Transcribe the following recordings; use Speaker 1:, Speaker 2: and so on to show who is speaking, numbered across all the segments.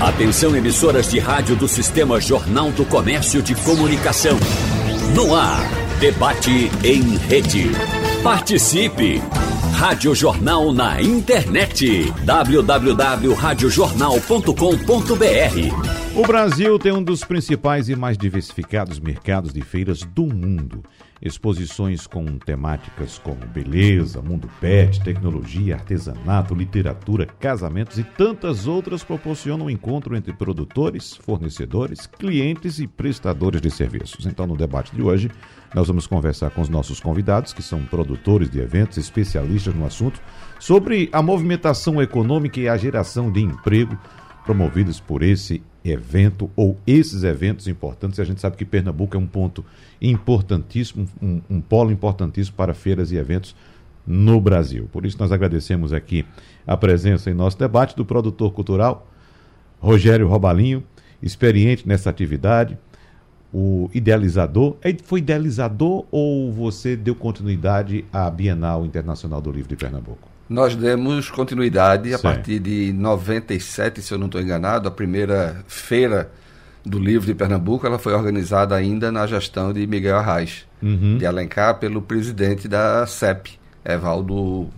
Speaker 1: Atenção emissoras de rádio do Sistema Jornal do Comércio de Comunicação. No ar, debate em rede. Participe! Rádio Jornal na internet. www.radiojornal.com.br
Speaker 2: O Brasil tem um dos principais e mais diversificados mercados de feiras do mundo. Exposições com temáticas como beleza, mundo pet, tecnologia, artesanato, literatura, casamentos e tantas outras proporcionam um encontro entre produtores, fornecedores, clientes e prestadores de serviços. Então, no debate de hoje, nós vamos conversar com os nossos convidados, que são produtores de eventos, especialistas no assunto, sobre a movimentação econômica e a geração de emprego promovidos por esse evento ou esses eventos importantes. A gente sabe que Pernambuco é um ponto importantíssimo, um, um polo importantíssimo para feiras e eventos no Brasil. Por isso nós agradecemos aqui a presença em nosso debate do produtor cultural Rogério Robalinho, experiente nessa atividade, o idealizador. Foi idealizador ou você deu continuidade à Bienal Internacional do Livro de Pernambuco?
Speaker 3: Nós demos continuidade a partir de 97, se eu não estou enganado, a primeira feira do livro de Pernambuco, ela foi organizada ainda na gestão de Miguel Arraes, uhum. de Alencar, pelo presidente da CEP, Evaldo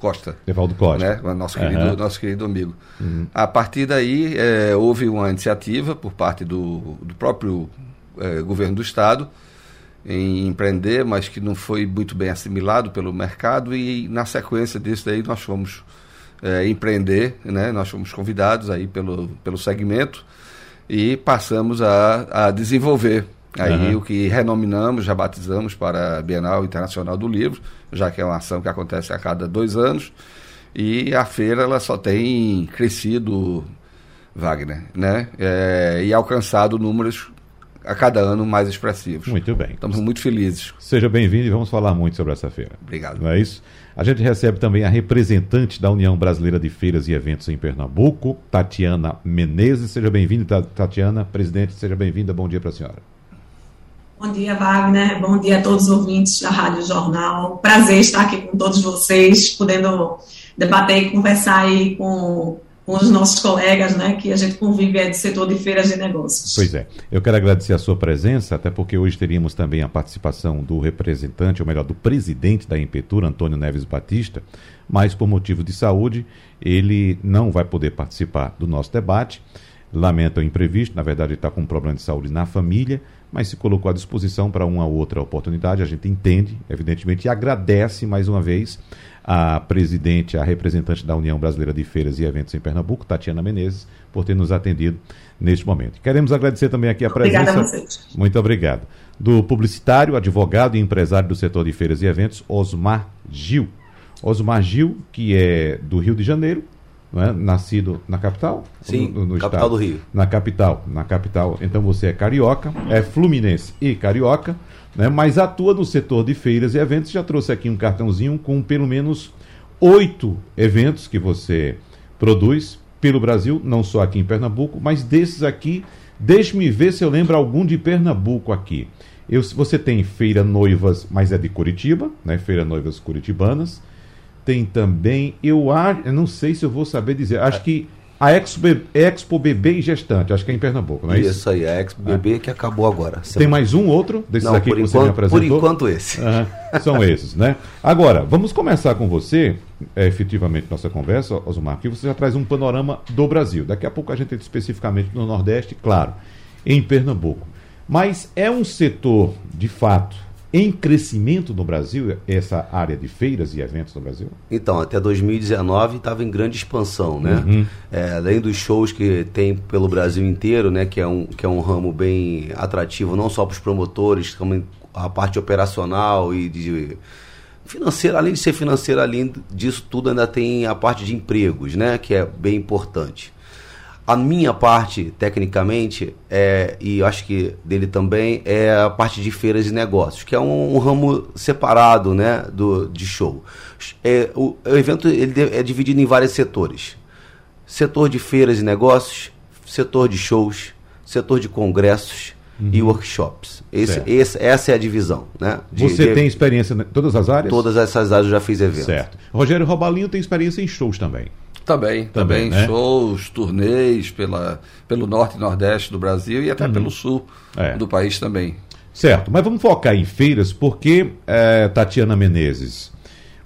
Speaker 3: Costa.
Speaker 2: Evaldo Costa.
Speaker 3: Né? Nosso, querido, uhum. nosso querido amigo. Uhum. A partir daí, é, houve uma iniciativa por parte do, do próprio é, governo do Estado em empreender, mas que não foi muito bem assimilado pelo mercado e na sequência disso daí nós fomos é, empreender, né? Nós fomos convidados aí pelo, pelo segmento e passamos a, a desenvolver aí uhum. o que renominamos, já batizamos para a Bienal Internacional do Livro, já que é uma ação que acontece a cada dois anos e a feira ela só tem crescido, Wagner, né? É, e alcançado números a cada ano mais expressivos.
Speaker 2: Muito bem.
Speaker 3: Estamos muito felizes.
Speaker 2: Seja bem-vindo e vamos falar muito sobre essa feira.
Speaker 3: Obrigado.
Speaker 2: Não é isso? A gente recebe também a representante da União Brasileira de Feiras e Eventos em Pernambuco, Tatiana Menezes. Seja bem-vinda, Tatiana. Presidente, seja bem-vinda. Bom dia para a senhora.
Speaker 4: Bom dia, Wagner. Bom dia a todos os ouvintes da Rádio Jornal. Prazer estar aqui com todos vocês, podendo debater e conversar aí com com os nossos colegas, né, que a gente convive é do setor de feiras de negócios.
Speaker 2: Pois é. Eu quero agradecer a sua presença, até porque hoje teríamos também a participação do representante, ou melhor, do presidente da Impetura, Antônio Neves Batista, mas por motivo de saúde, ele não vai poder participar do nosso debate. Lamenta o imprevisto, na verdade ele está com um problema de saúde na família, mas se colocou à disposição para uma outra oportunidade, a gente entende, evidentemente, e agradece mais uma vez a presidente, a representante da União Brasileira de Feiras e Eventos em Pernambuco, Tatiana Menezes, por ter nos atendido neste momento. Queremos agradecer também aqui a presença.
Speaker 4: Obrigada a vocês.
Speaker 2: Muito obrigado. Do publicitário, advogado e empresário do setor de feiras e eventos, Osmar Gil. Osmar Gil, que é do Rio de Janeiro, é? nascido na capital?
Speaker 3: Sim, no, no capital estado? do Rio.
Speaker 2: Na capital, na capital. Então você é carioca, é fluminense e carioca né, mas atua no setor de feiras e eventos. Já trouxe aqui um cartãozinho com pelo menos oito eventos que você produz pelo Brasil, não só aqui em Pernambuco, mas desses aqui, deixe-me ver se eu lembro algum de Pernambuco aqui. Eu, você tem Feira Noivas, mas é de Curitiba, né? Feira Noivas Curitibanas. Tem também, eu, eu não sei se eu vou saber dizer, acho que a Expo, Expo Bebê e Gestante, acho que é em Pernambuco, não é isso?
Speaker 3: Isso aí, a Expo Bebê é. que acabou agora.
Speaker 2: Tem mais um outro desses não, aqui que você me apresentou?
Speaker 3: Por enquanto esse.
Speaker 2: São esses, né? Agora, vamos começar com você, é, efetivamente, nossa conversa, Osmar, que você já traz um panorama do Brasil. Daqui a pouco a gente entra especificamente no Nordeste, claro, em Pernambuco. Mas é um setor, de fato, em crescimento no Brasil, essa área de feiras e eventos no Brasil?
Speaker 5: Então, até 2019 estava em grande expansão, né? Uhum. É, além dos shows que tem pelo Brasil inteiro, né? Que é um, que é um ramo bem atrativo, não só para os promotores, como a parte operacional e de financeira, além de ser financeira, além disso tudo ainda tem a parte de empregos, né? Que é bem importante. A minha parte, tecnicamente, é, e acho que dele também, é a parte de feiras e negócios, que é um, um ramo separado né, do, de show. É, o, o, evento ele é dividido em vários setores. Setor de feiras e negócios, setor de shows, setor de congressos uhum. e workshops. Esse, esse, essa é a divisão. Né,
Speaker 2: de, Você de, tem experiência em todas as áreas?
Speaker 5: Todas essas áreas eu já fiz eventos.
Speaker 2: Certo. Rogério Robalinho tem experiência em shows também.
Speaker 3: Também, também, também né? shows, turnês pela, pelo norte e nordeste do Brasil e até uhum. pelo sul é. do país também.
Speaker 2: Certo, mas vamos focar em feiras porque, é, Tatiana Menezes,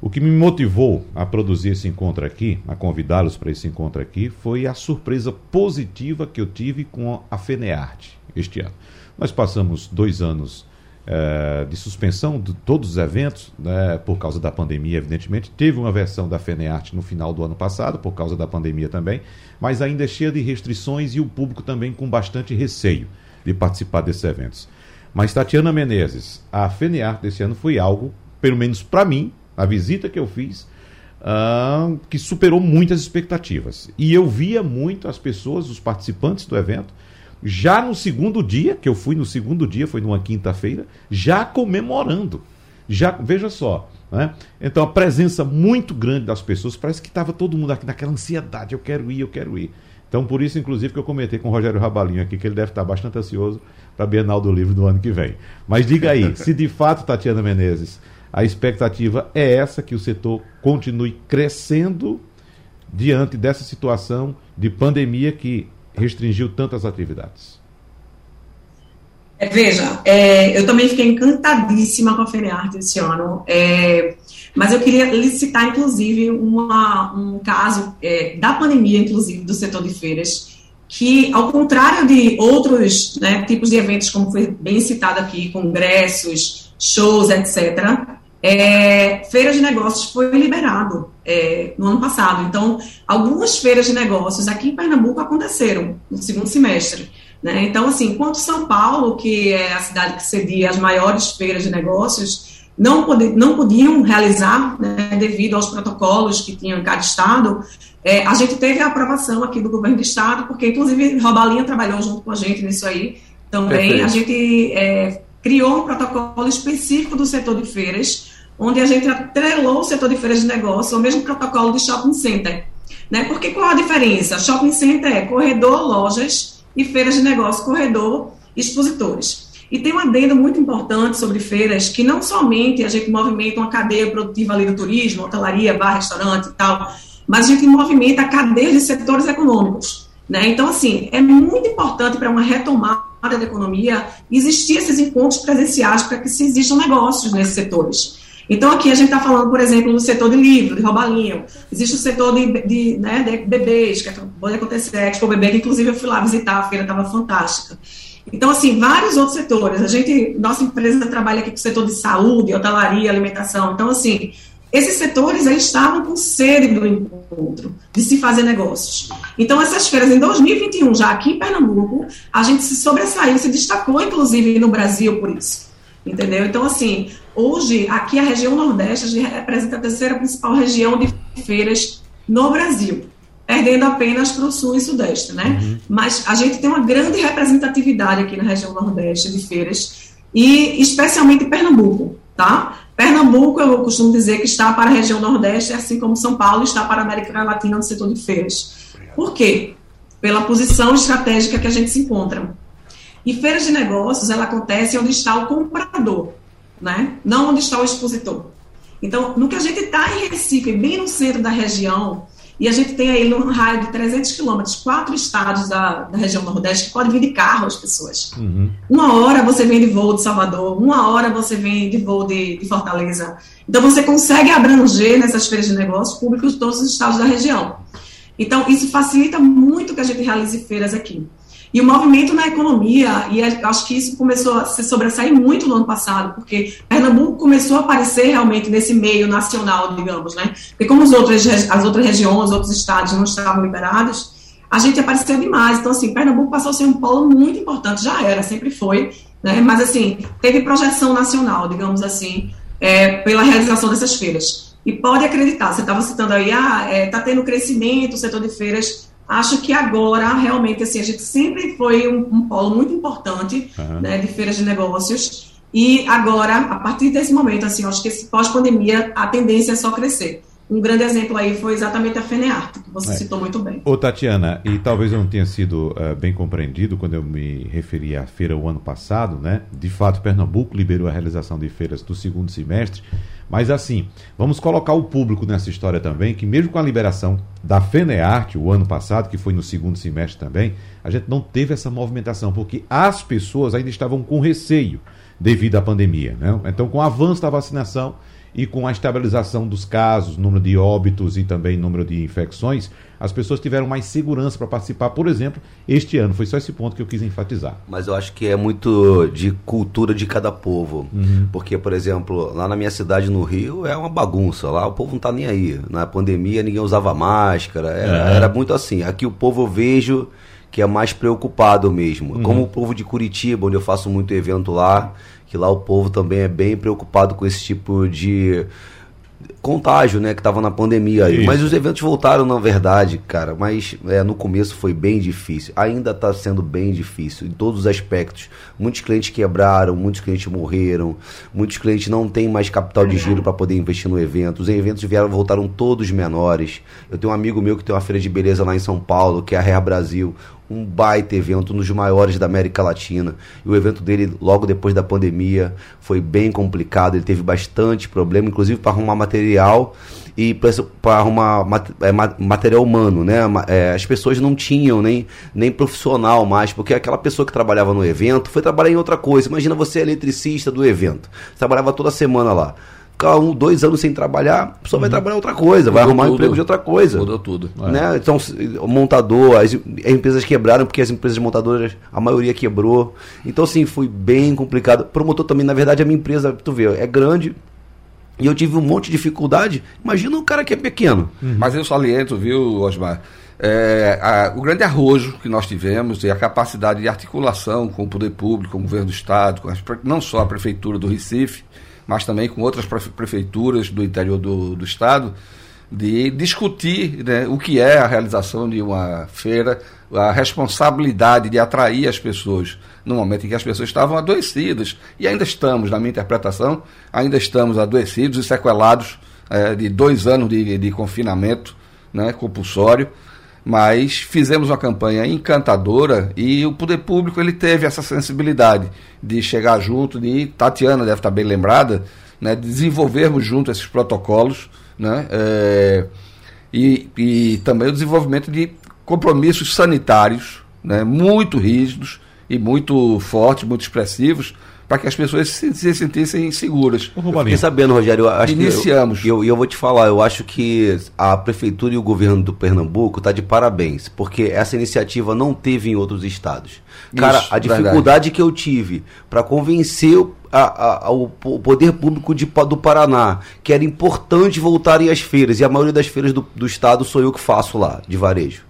Speaker 2: o que me motivou a produzir esse encontro aqui, a convidá-los para esse encontro aqui, foi a surpresa positiva que eu tive com a FENEARTE este ano. Nós passamos dois anos é, de suspensão de todos os eventos, né, por causa da pandemia, evidentemente. Teve uma versão da FENEARTE no final do ano passado, por causa da pandemia também, mas ainda é cheia de restrições e o público também com bastante receio de participar desses eventos. Mas, Tatiana Menezes, a FENEARTE desse ano foi algo, pelo menos para mim, a visita que eu fiz, uh, que superou muitas expectativas. E eu via muito as pessoas, os participantes do evento, já no segundo dia, que eu fui no segundo dia, foi numa quinta-feira, já comemorando. Já, veja só, né? Então a presença muito grande das pessoas, parece que estava todo mundo aqui naquela ansiedade, eu quero ir, eu quero ir. Então por isso, inclusive, que eu comentei com o Rogério Rabalinho aqui, que ele deve estar bastante ansioso para a Bienal do Livro do ano que vem. Mas diga aí, se de fato, Tatiana Menezes, a expectativa é essa, que o setor continue crescendo diante dessa situação de pandemia que restringiu tantas atividades?
Speaker 4: É, veja, é, eu também fiquei encantadíssima com a FENEARTE esse ano, é, mas eu queria licitar, inclusive, uma, um caso é, da pandemia, inclusive, do setor de feiras, que, ao contrário de outros né, tipos de eventos, como foi bem citado aqui, congressos, shows, etc., é, feiras de negócios foi liberado é, no ano passado. Então, algumas feiras de negócios aqui em Pernambuco aconteceram no segundo semestre. Né? Então, assim, enquanto São Paulo, que é a cidade que cedia as maiores feiras de negócios, não, pode, não podiam realizar né, devido aos protocolos que tinham em cada estado, é, a gente teve a aprovação aqui do governo do estado, porque inclusive Robalinha trabalhou junto com a gente nisso aí também. Perfeito. A gente é, criou um protocolo específico do setor de feiras, onde a gente atrelou o setor de feiras de negócio ao mesmo protocolo de shopping center. Né? Porque qual a diferença? Shopping center é corredor, lojas, e feiras de negócio, corredor, expositores. E tem um adendo muito importante sobre feiras, que não somente a gente movimenta uma cadeia produtiva ali do turismo, hotelaria, bar, restaurante e tal, mas a gente movimenta a cadeia de setores econômicos. Né? Então, assim, é muito importante para uma retomada da economia existir esses encontros presenciais para que se existam negócios nesses setores. Então, aqui a gente está falando, por exemplo, do setor de livro, de roubalinho. Existe o setor de, de, né, de bebês, que pode acontecer, Expo Bebê, que inclusive eu fui lá visitar, a feira estava fantástica. Então, assim, vários outros setores. A gente, nossa empresa trabalha aqui com o setor de saúde, hotelaria, alimentação. Então, assim, esses setores eles estavam com sede do encontro, de se fazer negócios. Então, essas feiras, em 2021, já aqui em Pernambuco, a gente se sobressaiu, se destacou, inclusive, no Brasil por isso. Entendeu? Então, assim, hoje, aqui a região Nordeste representa a terceira principal região de feiras no Brasil, perdendo apenas para o Sul e Sudeste, né? Uhum. Mas a gente tem uma grande representatividade aqui na região Nordeste de feiras, e especialmente Pernambuco, tá? Pernambuco, eu costumo dizer que está para a região Nordeste, assim como São Paulo está para a América Latina no setor de feiras. Por quê? Pela posição estratégica que a gente se encontra. E feiras de negócios, ela acontece onde está o comprador, né? não onde está o expositor. Então, no que a gente está em Recife, bem no centro da região, e a gente tem aí no raio de 300 quilômetros, quatro estados da, da, região Nordeste que podem vir de carro as pessoas. Uhum. Uma hora você vem de voo de Salvador, uma hora você vem de voo de, de Fortaleza. Então, você consegue abranger nessas feiras de negócios públicos todos os estados da região. Então, isso facilita muito que a gente realize feiras aqui. E o movimento na economia, e acho que isso começou a se sobressair muito no ano passado, porque Pernambuco começou a aparecer realmente nesse meio nacional, digamos, né? Porque como as outras, as outras regiões, os outros estados não estavam liberados, a gente apareceu demais. Então, assim, Pernambuco passou a ser um polo muito importante, já era, sempre foi, né? Mas, assim, teve projeção nacional, digamos assim, é, pela realização dessas feiras. E pode acreditar, você estava citando aí, ah, está é, tá tendo crescimento o setor de feiras acho que agora, realmente, assim, a gente sempre foi um, um polo muito importante uhum. né, de feiras de negócios. E agora, a partir desse momento, assim, acho que pós-pandemia, a tendência é só crescer. Um grande exemplo aí foi exatamente a FENEARTE, que você é. citou muito bem.
Speaker 2: Ô Tatiana, e talvez eu não tenha sido uh, bem compreendido quando eu me referi à feira o ano passado, né? De fato, Pernambuco liberou a realização de feiras do segundo semestre, mas assim, vamos colocar o público nessa história também, que mesmo com a liberação da FENEARTE o ano passado, que foi no segundo semestre também, a gente não teve essa movimentação, porque as pessoas ainda estavam com receio devido à pandemia, né? Então, com o avanço da vacinação e com a estabilização dos casos, número de óbitos e também número de infecções, as pessoas tiveram mais segurança para participar, por exemplo, este ano. Foi só esse ponto que eu quis enfatizar.
Speaker 5: Mas eu acho que é muito de cultura de cada povo. Uhum. Porque, por exemplo, lá na minha cidade, no Rio, é uma bagunça. Lá o povo não está nem aí. Na pandemia, ninguém usava máscara. Era, é. era muito assim. Aqui o povo eu vejo que é mais preocupado mesmo. Uhum. Como o povo de Curitiba, onde eu faço muito evento lá, que lá o povo também é bem preocupado com esse tipo de contágio, né, que estava na pandemia aí. Mas os eventos voltaram, na verdade, cara. Mas é, no começo foi bem difícil. Ainda está sendo bem difícil em todos os aspectos. Muitos clientes quebraram, muitos clientes morreram, muitos clientes não têm mais capital de giro para poder investir no evento. Os eventos vieram, voltaram todos menores. Eu tenho um amigo meu que tem uma feira de beleza lá em São Paulo, que é a Rea Brasil um baita evento, um dos maiores da América Latina. E o evento dele, logo depois da pandemia, foi bem complicado. Ele teve bastante problema, inclusive para arrumar material e para arrumar é, material humano, né? É, as pessoas não tinham nem, nem profissional mais, porque aquela pessoa que trabalhava no evento foi trabalhar em outra coisa. Imagina você, eletricista do evento, trabalhava toda semana lá ficar um, dois anos sem trabalhar, a pessoa uhum. vai trabalhar outra coisa, Mudou vai arrumar tudo. um emprego de outra coisa.
Speaker 3: Mudou tudo.
Speaker 5: Né? É. Então, o montador, as, as, empresas quebraram porque as empresas montadoras, a maioria quebrou. Então, assim, foi bem complicado. Promotor também, na verdade, a minha empresa, tu vê, é grande, e eu tive um monte de dificuldade. Imagina um cara que é pequeno.
Speaker 3: Uhum. Mas eu saliento, viu, Osmar? É, a, o grande arrojo que nós tivemos e a capacidade de articulação com o poder público, com o governo do Estado, com as, não só a Prefeitura do Recife, mas também com outras prefeituras do interior do, do estado, de discutir né, o que é a realização de uma feira, a responsabilidade de atrair as pessoas no momento em que as pessoas estavam adoecidas. E ainda estamos, na minha interpretação, ainda estamos adoecidos e sequelados é, de dois anos de, de confinamento né, compulsório mas fizemos uma campanha encantadora e o poder público ele teve essa sensibilidade de chegar junto, de Tatiana deve estar bem lembrada, né, de desenvolvermos junto esses protocolos, né, é, e, e também o desenvolvimento de compromissos sanitários né, muito rígidos e muito fortes, muito expressivos, para que as pessoas se, se sentissem seguras.
Speaker 5: Eu fiquei sabendo, Rogério, eu acho Iniciamos. que eu, eu, eu, vou te falar, eu acho que a prefeitura e o governo do Pernambuco tá de parabéns, porque essa iniciativa não teve em outros estados. Cara, Isso, a dificuldade verdade. que eu tive para convencer a, a, o poder público de, do Paraná que era importante voltarem às feiras, e a maioria das feiras do, do estado sou eu que faço lá, de varejo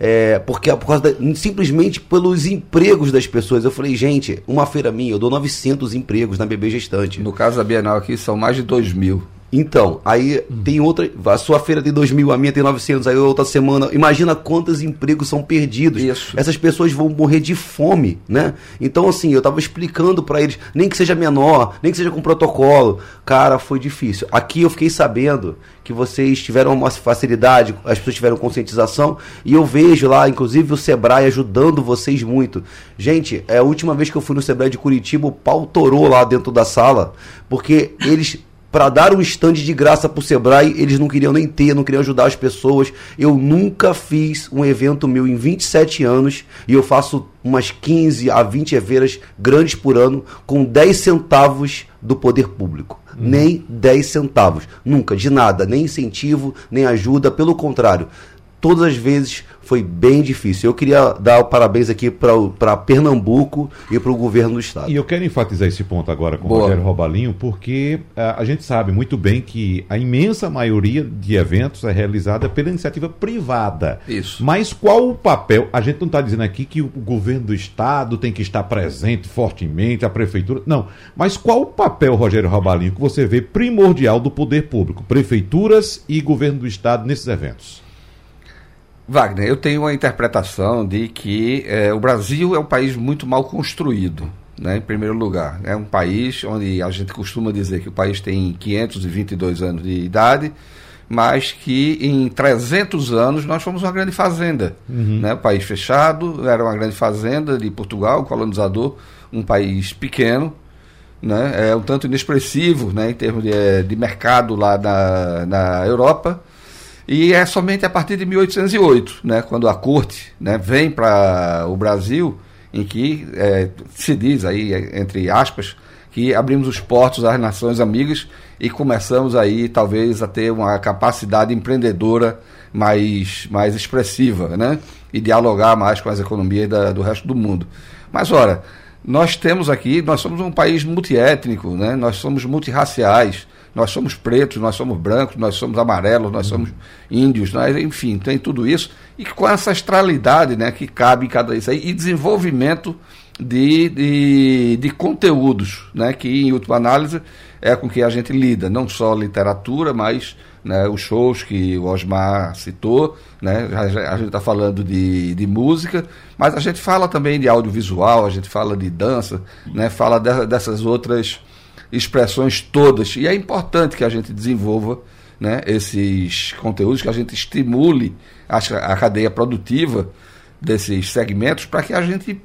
Speaker 5: é, porque por causa da, simplesmente pelos empregos das pessoas. Eu falei, gente, uma feira minha, eu dou 900 empregos na bebê gestante.
Speaker 3: No caso da Bienal aqui, são mais de 2 mil.
Speaker 5: Então, aí hum. tem outra. A sua feira tem 2 mil, a minha tem 900, aí outra semana. Imagina quantos empregos são perdidos. Isso. Essas pessoas vão morrer de fome, né? Então, assim, eu tava explicando para eles, nem que seja menor, nem que seja com protocolo. Cara, foi difícil. Aqui eu fiquei sabendo que vocês tiveram uma facilidade, as pessoas tiveram conscientização, e eu vejo lá, inclusive, o Sebrae ajudando vocês muito. Gente, é a última vez que eu fui no Sebrae de Curitiba, o pau torou lá dentro da sala, porque eles para dar um stand de graça para o Sebrae, eles não queriam nem ter, não queriam ajudar as pessoas. Eu nunca fiz um evento meu em 27 anos e eu faço umas 15 a 20 eveiras grandes por ano com 10 centavos do poder público. Uhum. Nem 10 centavos. Nunca, de nada, nem incentivo, nem ajuda, pelo contrário. Todas as vezes foi bem difícil. Eu queria dar parabéns aqui para Pernambuco e para o governo do estado.
Speaker 2: E eu quero enfatizar esse ponto agora com o Rogério Robalinho, porque uh, a gente sabe muito bem que a imensa maioria de eventos é realizada pela iniciativa privada.
Speaker 3: Isso.
Speaker 2: Mas qual o papel? A gente não está dizendo aqui que o governo do estado tem que estar presente fortemente, a prefeitura. Não. Mas qual o papel, Rogério Robalinho, que você vê primordial do poder público, prefeituras e governo do estado nesses eventos?
Speaker 3: Wagner, eu tenho uma interpretação de que é, o Brasil é um país muito mal construído, né, em primeiro lugar. É um país onde a gente costuma dizer que o país tem 522 anos de idade, mas que em 300 anos nós fomos uma grande fazenda. Uhum. Né? O país fechado, era uma grande fazenda de Portugal, colonizador, um país pequeno, né? é um tanto inexpressivo né? em termos de, eh, de mercado lá na, na Europa. E é somente a partir de 1808, né, quando a corte né, vem para o Brasil, em que é, se diz aí, entre aspas, que abrimos os portos às nações amigas e começamos aí talvez a ter uma capacidade empreendedora mais, mais expressiva, né? E dialogar mais com as economias da, do resto do mundo. Mas ora, nós temos aqui, nós somos um país multiétnico, né? Nós somos multirraciais nós somos pretos, nós somos brancos, nós somos amarelos, nós somos índios, nós, enfim, tem tudo isso. E com essa astralidade né, que cabe em cada isso aí, e desenvolvimento de, de, de, conteúdos, né, que em última análise é com que a gente lida, não só literatura, mas né, os shows que o Osmar citou, né, a, a gente está falando de, de música, mas a gente fala também de audiovisual, a gente fala de dança, né, fala de, dessas outras expressões todas. E é importante que a gente desenvolva né, esses conteúdos, que a gente estimule a, a cadeia produtiva desses segmentos para que a gente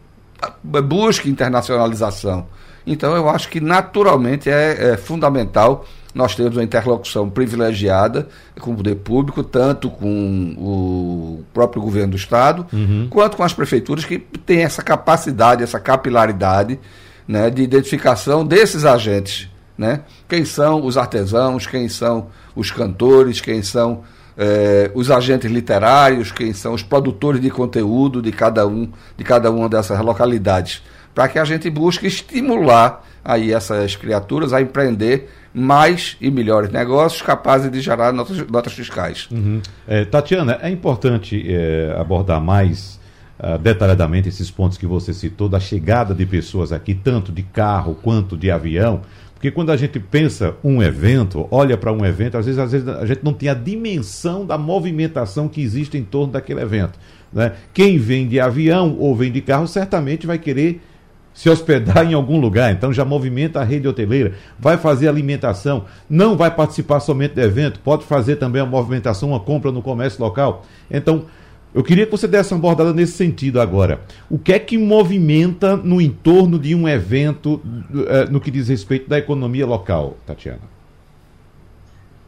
Speaker 3: busque internacionalização. Então, eu acho que naturalmente é, é fundamental nós termos uma interlocução privilegiada com o poder público, tanto com o próprio governo do Estado, uhum. quanto com as prefeituras que têm essa capacidade, essa capilaridade né, de identificação desses agentes. Né? Quem são os artesãos, quem são os cantores, quem são eh, os agentes literários, quem são os produtores de conteúdo de cada um de cada uma dessas localidades, para que a gente busque estimular aí essas criaturas a empreender mais e melhores negócios capazes de gerar notas, notas fiscais.
Speaker 2: Uhum. É, Tatiana, é importante é, abordar mais uh, detalhadamente esses pontos que você citou, da chegada de pessoas aqui, tanto de carro quanto de avião. Porque quando a gente pensa um evento, olha para um evento, às vezes, às vezes a gente não tem a dimensão da movimentação que existe em torno daquele evento. Né? Quem vem de avião ou vem de carro certamente vai querer se hospedar em algum lugar, então já movimenta a rede hoteleira, vai fazer alimentação, não vai participar somente do evento, pode fazer também a movimentação, uma compra no comércio local. Então, eu queria que você desse uma abordada nesse sentido agora. O que é que movimenta no entorno de um evento uh, no que diz respeito da economia local, Tatiana?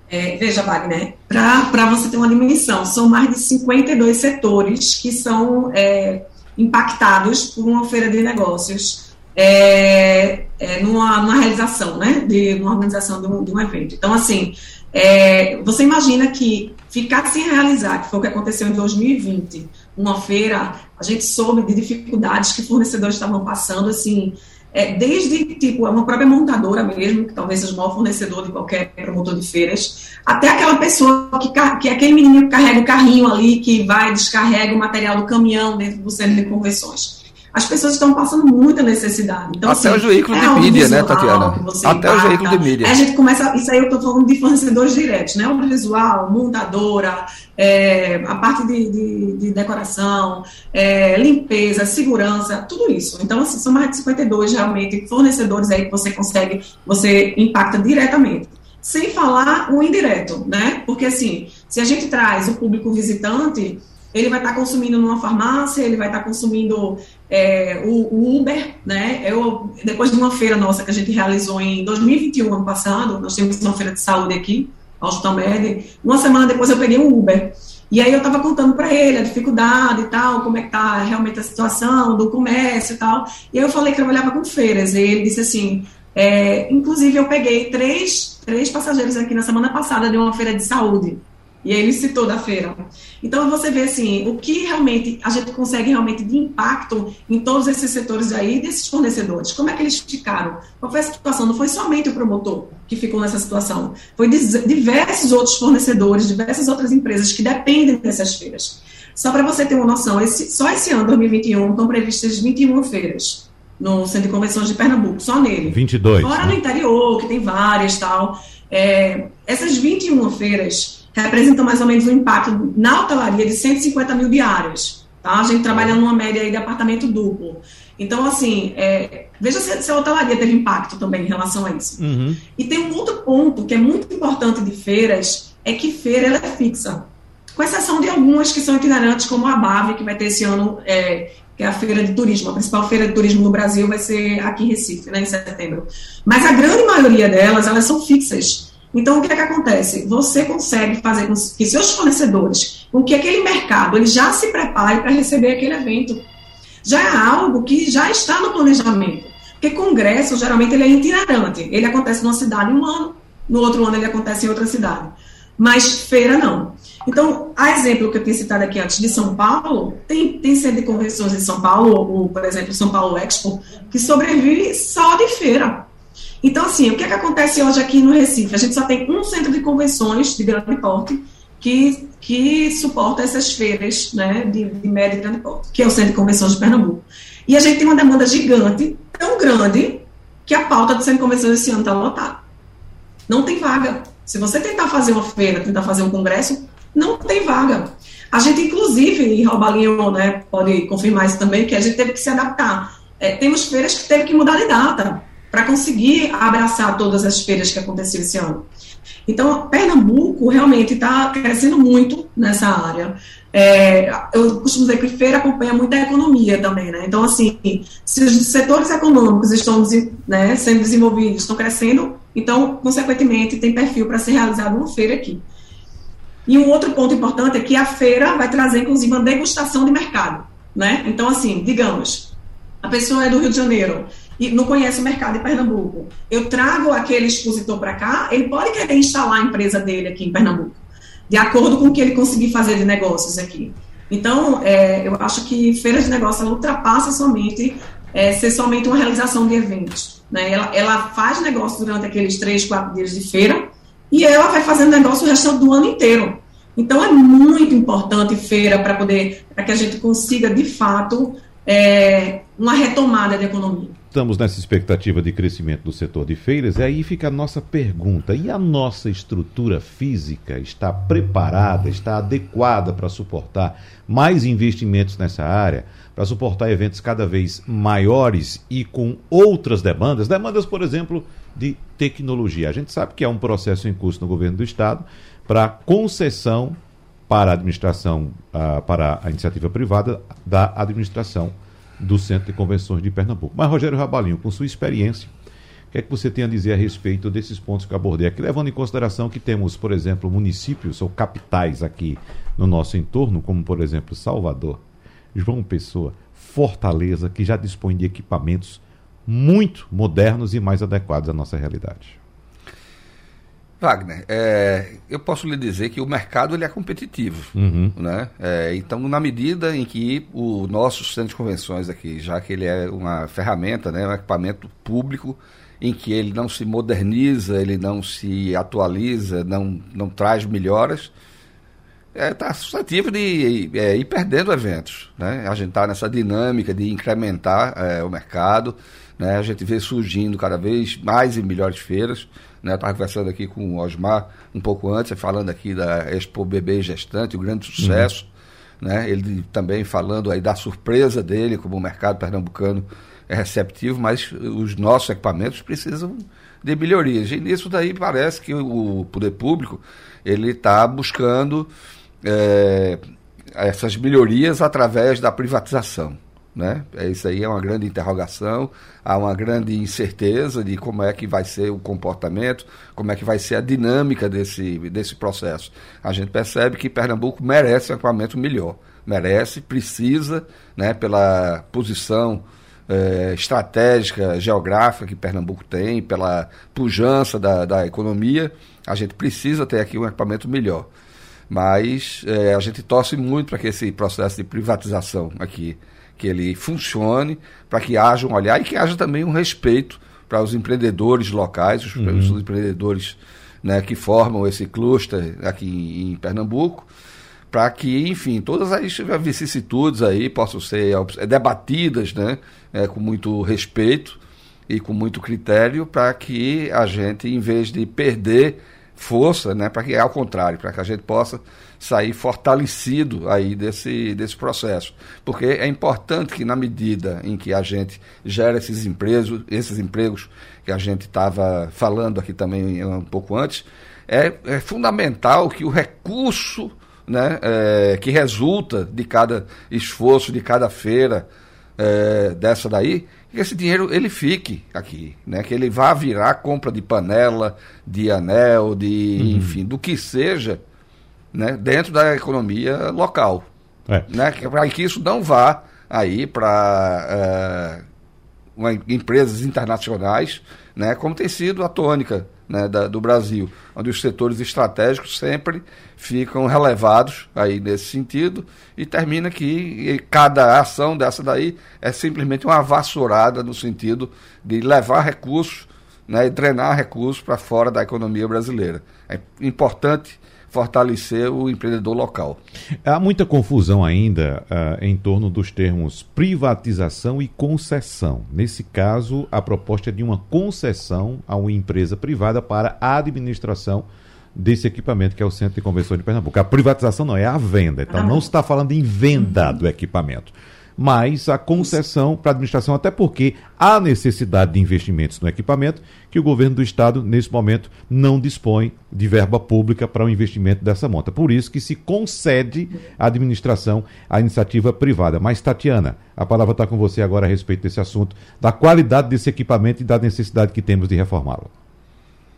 Speaker 4: É, veja, Wagner, para você ter uma dimensão, são mais de 52 setores que são é, impactados por uma feira de negócios é, é numa, numa, realização, né, de uma organização de um, de um evento. Então, assim, é, você imagina que ficar sem realizar, que foi o que aconteceu em 2020, uma feira, a gente soube de dificuldades que fornecedores estavam passando, assim, é, desde, tipo, uma própria montadora mesmo, que talvez seja o maior fornecedor de qualquer promotor de feiras, até aquela pessoa que, que é aquele menino que carrega o carrinho ali, que vai, descarrega o material do caminhão dentro do centro de convenções as pessoas estão passando muita necessidade. Então,
Speaker 3: Até
Speaker 4: assim,
Speaker 3: os veículos é de mídia, né, Tatiana? Até os veículos de mídia.
Speaker 4: a gente começa, isso aí eu estou falando de fornecedores diretos, né? Audiovisual, montadora, é, a parte de, de, de decoração, é, limpeza, segurança, tudo isso. Então, assim, são mais de 52 realmente fornecedores aí que você consegue, você impacta diretamente. Sem falar o indireto, né? Porque assim, se a gente traz o público visitante, ele vai estar consumindo numa farmácia, ele vai estar consumindo é, o, o, Uber, né? Eu, depois de uma feira nossa que a gente realizou em 2021, ano passado, nós tínhamos uma feira de saúde aqui, Hospital Med, uma semana depois eu peguei um Uber. E aí eu estava contando para ele a dificuldade e tal, como é que tá realmente a situação do comércio e tal. E aí eu falei que trabalhava com feiras, e ele disse assim, é, inclusive eu peguei três, três passageiros aqui na semana passada de uma feira de saúde. E aí ele citou da feira. Então você vê assim, o que realmente a gente consegue realmente de impacto em todos esses setores aí desses fornecedores. Como é que eles ficaram? Qual foi a situação? Não foi somente o promotor que ficou nessa situação. Foi diversos outros fornecedores, diversas outras empresas que dependem dessas feiras. Só para você ter uma noção, esse, só esse ano, 2021, estão previstas 21 feiras no Centro de Convenções de Pernambuco, só nele.
Speaker 2: 22.
Speaker 4: Fora né? no interior, que tem várias tal. É, essas 21 feiras representam mais ou menos um impacto na hotelaria de 150 mil diárias. Tá? A gente trabalhando numa média aí de apartamento duplo. Então, assim, é, veja se, se, a hotelaria teve impacto também em relação a isso. Uhum. E tem um outro ponto que é muito importante de feiras, é que feira ela é fixa, com exceção de algumas que são itinerantes, como a BAV, que vai ter esse ano, é, que é a feira de turismo, a principal feira de turismo no Brasil vai ser aqui em Recife, né, em setembro. Mas a grande maioria delas, elas são fixas. Então, o que é que acontece? Você consegue fazer com que seus fornecedores, com que aquele mercado, ele já se prepare para receber aquele evento. Já é algo que já está no planejamento. Porque congresso, geralmente, ele é itinerante. Ele acontece numa cidade um ano, no outro ano ele acontece em outra cidade. Mas feira, não. Então, a exemplo que eu tinha citado aqui antes de São Paulo, tem, tem centro de convenções em São Paulo, por exemplo, São Paulo Expo, que sobrevive só de feira. Então, assim, o que, é que acontece hoje aqui no Recife? A gente só tem um centro de convenções de grande porte que, que suporta essas feiras né, de, de médio e grande porte, que é o Centro de Convenções de Pernambuco. E a gente tem uma demanda gigante, tão grande, que a pauta do Centro de Convenções esse ano está lotada. Não tem vaga. Se você tentar fazer uma feira, tentar fazer um congresso, não tem vaga. A gente, inclusive, e Robalinho né, pode confirmar isso também, que a gente teve que se adaptar. É, temos feiras que teve que mudar de data para conseguir abraçar todas as feiras que aconteceram esse ano. Então, Pernambuco realmente está crescendo muito nessa área. É, eu costumo dizer que feira acompanha muito a economia também, né? Então, assim, se os setores econômicos estão né, sendo desenvolvidos, estão crescendo, então, consequentemente, tem perfil para ser realizado uma feira aqui. E um outro ponto importante é que a feira vai trazer, inclusive, uma degustação de mercado, né? Então, assim, digamos, a pessoa é do Rio de Janeiro e não conhece o mercado de Pernambuco. Eu trago aquele expositor para cá, ele pode querer instalar a empresa dele aqui em Pernambuco, de acordo com o que ele conseguir fazer de negócios aqui. Então, é, eu acho que feira de negócio ultrapassa somente é, ser somente uma realização de eventos. Né? Ela, ela faz negócio durante aqueles três, quatro dias de feira e ela vai fazendo negócio o resto do ano inteiro. Então, é muito importante feira para poder, para que a gente consiga, de fato, é, uma retomada da economia
Speaker 2: estamos nessa expectativa de crescimento do setor de feiras, e aí fica a nossa pergunta: e a nossa estrutura física está preparada, está adequada para suportar mais investimentos nessa área, para suportar eventos cada vez maiores e com outras demandas? Demandas, por exemplo, de tecnologia. A gente sabe que é um processo em curso no governo do Estado para concessão para a administração, uh, para a iniciativa privada da administração do Centro de Convenções de Pernambuco. Mas, Rogério Rabalinho, com sua experiência, o que é que você tem a dizer a respeito desses pontos que eu abordei aqui, levando em consideração que temos, por exemplo, municípios ou capitais aqui no nosso entorno, como, por exemplo, Salvador, João Pessoa, Fortaleza, que já dispõe de equipamentos muito modernos e mais adequados à nossa realidade.
Speaker 3: Wagner, é, eu posso lhe dizer que o mercado ele é competitivo. Uhum. Né? É, então, na medida em que o nosso centro de convenções aqui, já que ele é uma ferramenta, né, um equipamento público, em que ele não se moderniza, ele não se atualiza, não, não traz melhoras, está é, tá suscetível de é, ir perdendo eventos. Né? A gente está nessa dinâmica de incrementar é, o mercado, né? a gente vê surgindo cada vez mais e melhores feiras. Né? Estava conversando aqui com o Osmar um pouco antes, falando aqui da Expo Bebê Gestante, o grande sucesso. Uhum. Né? Ele também falando aí da surpresa dele, como o mercado pernambucano é receptivo, mas os nossos equipamentos precisam de melhorias. E nisso daí parece que o poder público ele está buscando é, essas melhorias através da privatização. Né? É, isso aí é uma grande interrogação, há uma grande incerteza de como é que vai ser o comportamento, como é que vai ser a dinâmica desse, desse processo. A gente percebe que Pernambuco merece um equipamento melhor, merece, precisa, né, pela posição é, estratégica, geográfica que Pernambuco tem, pela pujança da, da economia, a gente precisa ter aqui um equipamento melhor. Mas é, a gente torce muito para que esse processo de privatização aqui que ele funcione, para que haja um olhar e que haja também um respeito para os empreendedores locais, os, uhum. os empreendedores né, que formam esse cluster aqui em, em Pernambuco, para que, enfim, todas as vicissitudes aí possam ser debatidas né, é, com muito respeito e com muito critério, para que a gente, em vez de perder força, né, para que ao contrário, para que a gente possa sair fortalecido aí desse, desse processo. Porque é importante que na medida em que a gente gera esses empregos, esses empregos que a gente estava falando aqui também um pouco antes, é, é fundamental que o recurso né, é, que resulta de cada esforço, de cada feira é, dessa daí, que esse dinheiro ele fique aqui, né, que ele vá virar compra de panela, de anel, de uhum. enfim, do que seja, né, dentro da economia local, é. né, para que isso não vá aí para é, empresas internacionais, né, como tem sido a tônica né, da, do Brasil, onde os setores estratégicos sempre ficam relevados aí nesse sentido e termina que cada ação dessa daí é simplesmente uma vassourada no sentido de levar recursos né, e drenar recursos para fora da economia brasileira. É importante fortalecer o empreendedor local.
Speaker 2: Há muita confusão ainda uh, em torno dos termos privatização e concessão. Nesse caso, a proposta é de uma concessão a uma empresa privada para a administração desse equipamento que é o Centro de Convenções de Pernambuco. A privatização não é a venda, então ah. não se está falando em venda do equipamento mas a concessão para a administração, até porque há necessidade de investimentos no equipamento que o governo do estado, nesse momento, não dispõe de verba pública para o investimento dessa monta. Por isso que se concede à administração à iniciativa privada. Mas, Tatiana, a palavra está com você agora a respeito desse assunto, da qualidade desse equipamento e da necessidade que temos de reformá-lo.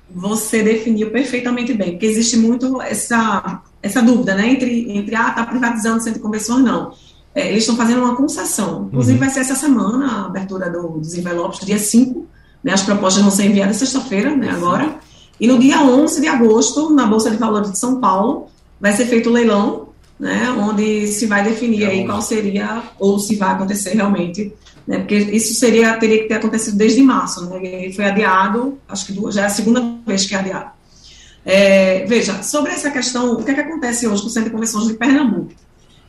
Speaker 4: Você definiu perfeitamente bem, porque existe muito essa, essa dúvida, né, entre, entre ah, está privatizando o centro de convenção ou não é, eles estão fazendo uma concessão. Inclusive, uhum. vai ser essa semana a abertura do, dos envelopes, dia 5. Né, as propostas vão ser enviadas sexta-feira, né, agora. E no dia 11 de agosto, na Bolsa de Valores de São Paulo, vai ser feito o leilão, né, onde se vai definir aí qual seria, ou se vai acontecer realmente, né, porque isso seria, teria que ter acontecido desde março, né, e foi adiado, acho que duas, já é a segunda vez que é adiado. É, veja, sobre essa questão, o que, é que acontece hoje com o Centro de Convenções de Pernambuco?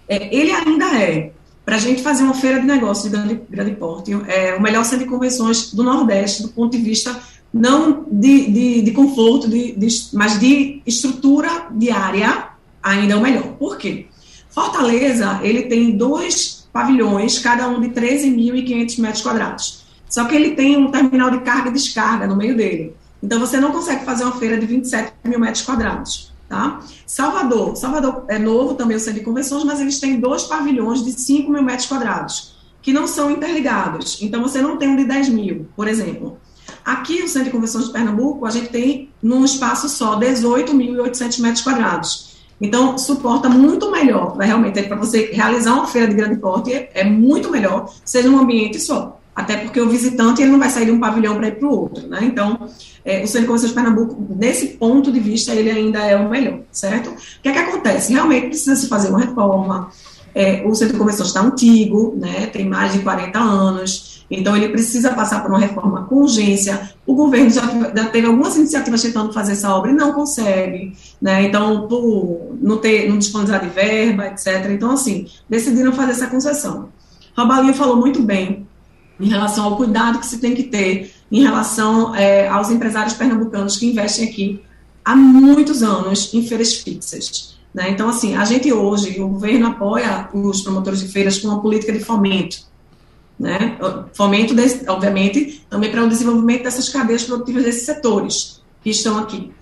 Speaker 4: É, ele ainda é, para a gente fazer uma feira de negócios de grande, grande porte, é o melhor centro de convenções do Nordeste, do ponto de vista não de, de, de conforto, de, de, mas de estrutura diária, ainda é o melhor. Por quê? Fortaleza, ele tem dois pavilhões, cada um de 13.500 metros quadrados. Só que ele tem um terminal de carga e descarga no meio dele. Então, você não consegue fazer uma feira de 27 mil metros quadrados. Tá? Salvador. Salvador é novo também o centro de convenções, mas eles têm dois pavilhões de 5 mil metros quadrados, que não são interligados. Então, você não tem um de 10 mil, por exemplo. Aqui, o Centro de Convenções de Pernambuco, a gente tem, num espaço só, 18.800 metros quadrados. Então, suporta muito melhor, né, realmente, para você realizar uma feira de grande porte, é muito melhor, seja um ambiente só até porque o visitante ele não vai sair de um pavilhão para ir para o outro, né? Então, é, o Centro de Convenções de Pernambuco, nesse ponto de vista, ele ainda é o melhor, certo? O que é que acontece? Realmente precisa se fazer uma reforma, é, o Centro de está antigo, né? Tem mais de 40 anos, então ele precisa passar por uma reforma com urgência. O governo já, já teve algumas iniciativas tentando fazer essa obra e não consegue, né? Então, por não ter, não disponibilizar de verba, etc. Então, assim, decidiram fazer essa concessão. Robalinho falou muito bem em relação ao cuidado que se tem que ter em relação é, aos empresários pernambucanos que investem aqui há muitos anos em feiras fixas. Né? Então, assim, a gente hoje, o governo apoia os promotores de feiras com uma política de fomento. Né? Fomento, desse, obviamente, também para o desenvolvimento dessas cadeias produtivas desses setores que estão aqui.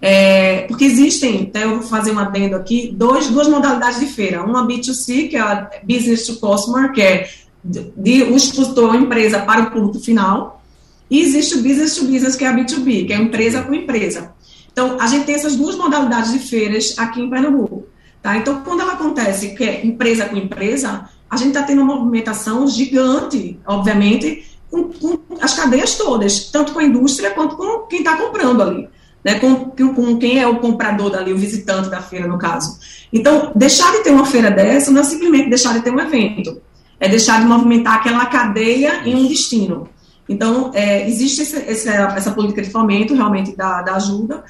Speaker 4: É, porque existem, até eu vou fazer um adendo aqui, dois, duas modalidades de feira. Uma B2C, que é a Business to Customer, que é de um expositor ou empresa para o público final, e existe o business to business, que é a B2B, que é empresa com empresa. Então, a gente tem essas duas modalidades de feiras aqui em Pernambuco. Tá? Então, quando ela acontece, que é empresa com empresa, a gente está tendo uma movimentação gigante, obviamente, com, com, as cadeias todas, tanto com a indústria quanto com quem está comprando ali. Né, com, com, quem é o comprador dali, o visitante da feira, no caso. Então, deixar de ter uma feira dessa não é simplesmente deixar de ter um evento é deixar de movimentar aquela cadeia em um destino. Então, é, existe esse, esse, essa política de fomento, realmente, da, da ajuda,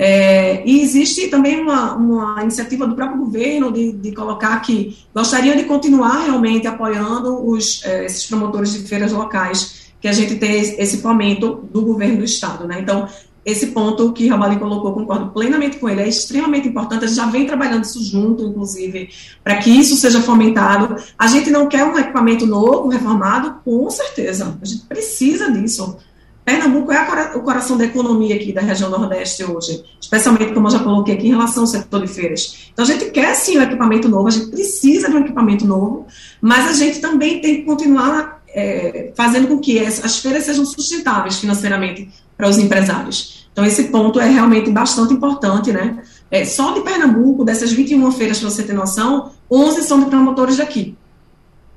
Speaker 4: é, e existe também uma, uma, iniciativa do próprio governo de, de, colocar que gostaria de continuar realmente apoiando os, é, esses promotores de feiras locais, que a gente tem esse fomento do governo do Estado. Né? Então, esse ponto que Ramali colocou, concordo plenamente com ele, é extremamente importante. A gente já vem trabalhando isso junto, inclusive, para que isso seja fomentado. A gente não quer um equipamento novo, reformado, com certeza. A gente precisa disso. Pernambuco é o coração da economia aqui da região Nordeste hoje, especialmente, como eu já coloquei aqui, em relação ao setor de feiras. Então, a gente quer sim um equipamento novo, a gente precisa de um equipamento novo, mas a gente também tem que continuar é, fazendo com que as feiras sejam sustentáveis financeiramente para os empresários. Então, esse ponto é realmente bastante importante, né? É, só de Pernambuco, dessas 21 feiras, para você ter noção, 11 são de promotores daqui,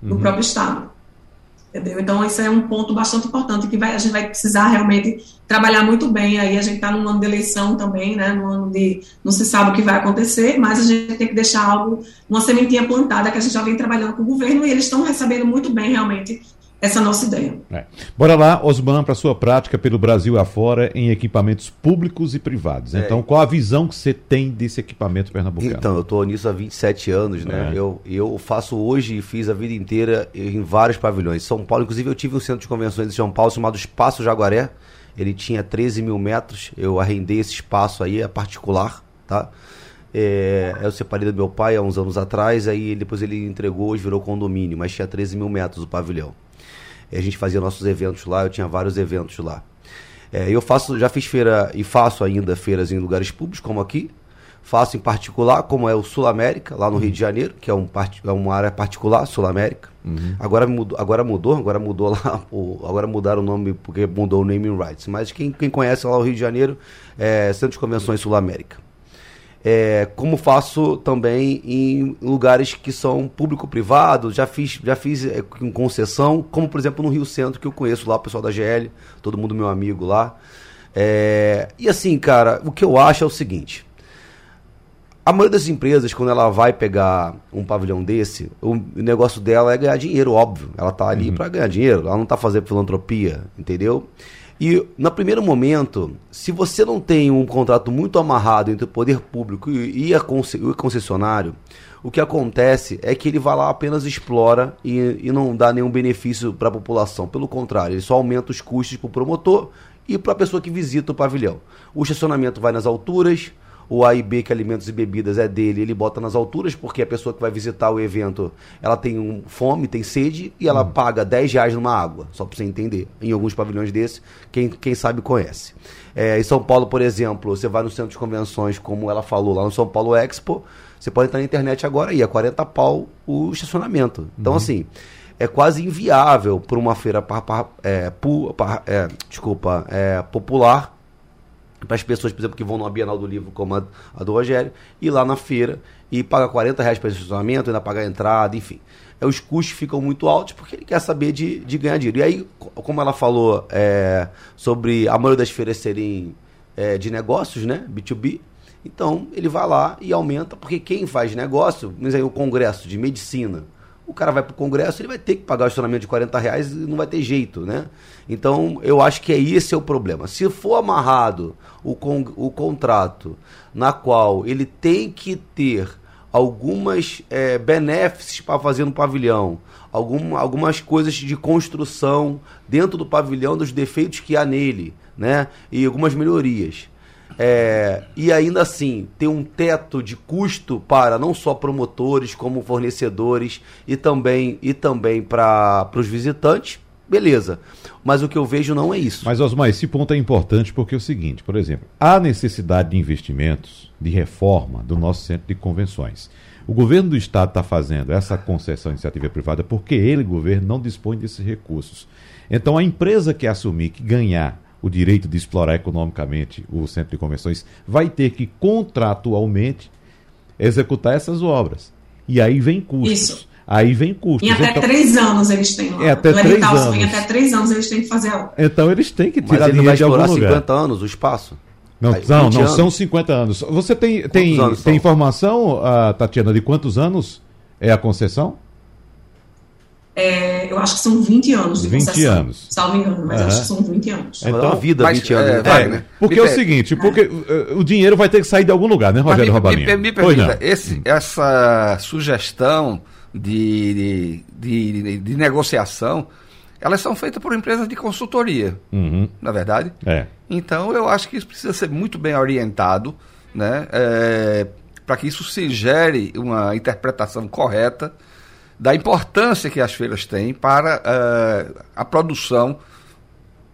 Speaker 4: do uhum. próprio estado. Entendeu? Então, esse é um ponto bastante importante que vai, a gente vai precisar realmente trabalhar muito bem. Aí a gente está num ano de eleição também, né? No ano de. Não se sabe o que vai acontecer, mas a gente tem que deixar algo, uma sementinha plantada que a gente já vem trabalhando com o governo e eles estão recebendo muito bem realmente essa é a nossa ideia. É.
Speaker 2: Bora lá, Osman, para sua prática pelo Brasil afora em equipamentos públicos e privados. É. Então, qual a visão que você tem desse equipamento pernambucano?
Speaker 5: Então, eu estou nisso há 27 anos, né? É. Eu, eu faço hoje e fiz a vida inteira em vários pavilhões. São Paulo, inclusive, eu tive um centro de convenções em São Paulo chamado Espaço Jaguaré. Ele tinha 13 mil metros. Eu arrendei esse espaço aí, é particular, tá? É, eu separei do meu pai há uns anos atrás, aí depois ele entregou e virou condomínio, mas tinha 13 mil metros o pavilhão. A gente fazia nossos eventos lá, eu tinha vários eventos lá. É, eu faço, já fiz feira e faço ainda feiras em lugares públicos, como aqui. Faço em particular, como é o Sul América, lá no uhum. Rio de Janeiro, que é, um, é uma área particular, Sul América. Uhum. Agora, mudou, agora mudou, agora mudou lá, agora mudaram o nome porque mudou o naming rights. Mas quem, quem conhece lá o Rio de Janeiro, é Centro de Convenções Sul América é, como faço também em lugares que são público-privado, já fiz, já fiz é, em concessão, como por exemplo no Rio Centro, que eu conheço lá o pessoal da GL, todo mundo meu amigo lá. É, e assim, cara, o que eu acho é o seguinte. A maioria das empresas, quando ela vai pegar um pavilhão desse, o negócio dela é ganhar dinheiro, óbvio. Ela tá ali uhum. para ganhar dinheiro, ela não tá fazendo filantropia, entendeu? E no primeiro momento, se você não tem um contrato muito amarrado entre o poder público e, a o concessionário, o que acontece é que ele vai lá apenas explora e, e não dá nenhum benefício para a população. Pelo contrário, ele só aumenta os custos para o promotor e para a pessoa que visita o pavilhão. O estacionamento vai nas alturas, o A e B, que é alimentos e bebidas, é dele, ele bota nas alturas, porque a pessoa que vai visitar o evento, ela tem um, fome, tem sede, e ela hum. paga 10 reais numa água, só para você entender. Em alguns pavilhões desses, quem, quem sabe conhece. É, em São Paulo, por exemplo, você vai no centro de convenções, como ela falou, lá no São Paulo Expo, você pode entrar na internet agora e é 40 pau o estacionamento. Então, uhum. assim, é quase inviável para uma feira par, par, é, pu, par, é, desculpa, é, popular para as pessoas, por exemplo, que vão numa Bienal do Livro, como a, a do Rogério, ir lá na feira e paga 40 reais para estacionamento, ainda pagar a entrada, enfim. É, os custos ficam muito altos porque ele quer saber de, de ganhar dinheiro. E aí, como ela falou é, sobre a maioria das feiras serem é, de negócios, né, B2B, então ele vai lá e aumenta, porque quem faz negócio, mas aí o congresso de medicina, o cara vai para o Congresso, ele vai ter que pagar o estacionamento de 40 reais e não vai ter jeito, né? Então, eu acho que é esse é o problema. Se for amarrado o, con o contrato na qual ele tem que ter algumas é, benefícios para fazer no pavilhão, algum, algumas coisas de construção dentro do pavilhão, dos defeitos que há nele, né? E algumas melhorias. É, e ainda assim ter um teto de custo para não só promotores como fornecedores e também e também para os visitantes, beleza. Mas o que eu vejo não é isso.
Speaker 2: Mas Osmar, esse ponto é importante porque é o seguinte, por exemplo, há necessidade de investimentos, de reforma do nosso centro de convenções. O governo do estado está fazendo essa concessão à iniciativa privada porque ele, governo, não dispõe desses recursos. Então a empresa que assumir que ganhar o direito de explorar economicamente o centro de convenções, vai ter que contratualmente executar essas obras. E aí vem custos. Isso. Aí vem custos.
Speaker 4: Em até então, três anos eles têm lá.
Speaker 2: É até três anos.
Speaker 4: Em até três anos eles têm que fazer a
Speaker 2: Então eles têm que tirar
Speaker 5: Mas ele vai explorar 50 anos o espaço?
Speaker 2: Não, Aí, não, não são 50 anos. Você tem, tem, tem informação, uh, Tatiana, de quantos anos é a concessão?
Speaker 4: É, eu acho que são 20 anos de
Speaker 2: 20 concessão, anos.
Speaker 4: Salvo engano, mas uhum. acho que são 20 anos.
Speaker 5: Então, a vida, mas, 20 anos.
Speaker 2: É,
Speaker 5: vai,
Speaker 2: né? Porque é o seguinte, porque uh, o dinheiro vai ter que sair de algum lugar, né, Rogério Robalinho?
Speaker 3: Me, me, me permita, esse, essa sugestão de, de, de, de, negociação, elas são feitas por empresas de consultoria, uhum. na é verdade?
Speaker 2: É.
Speaker 3: Então, eu acho que isso precisa ser muito bem orientado, né? É, para que isso se gere uma interpretação correta da importância que as feiras têm para uh, a produção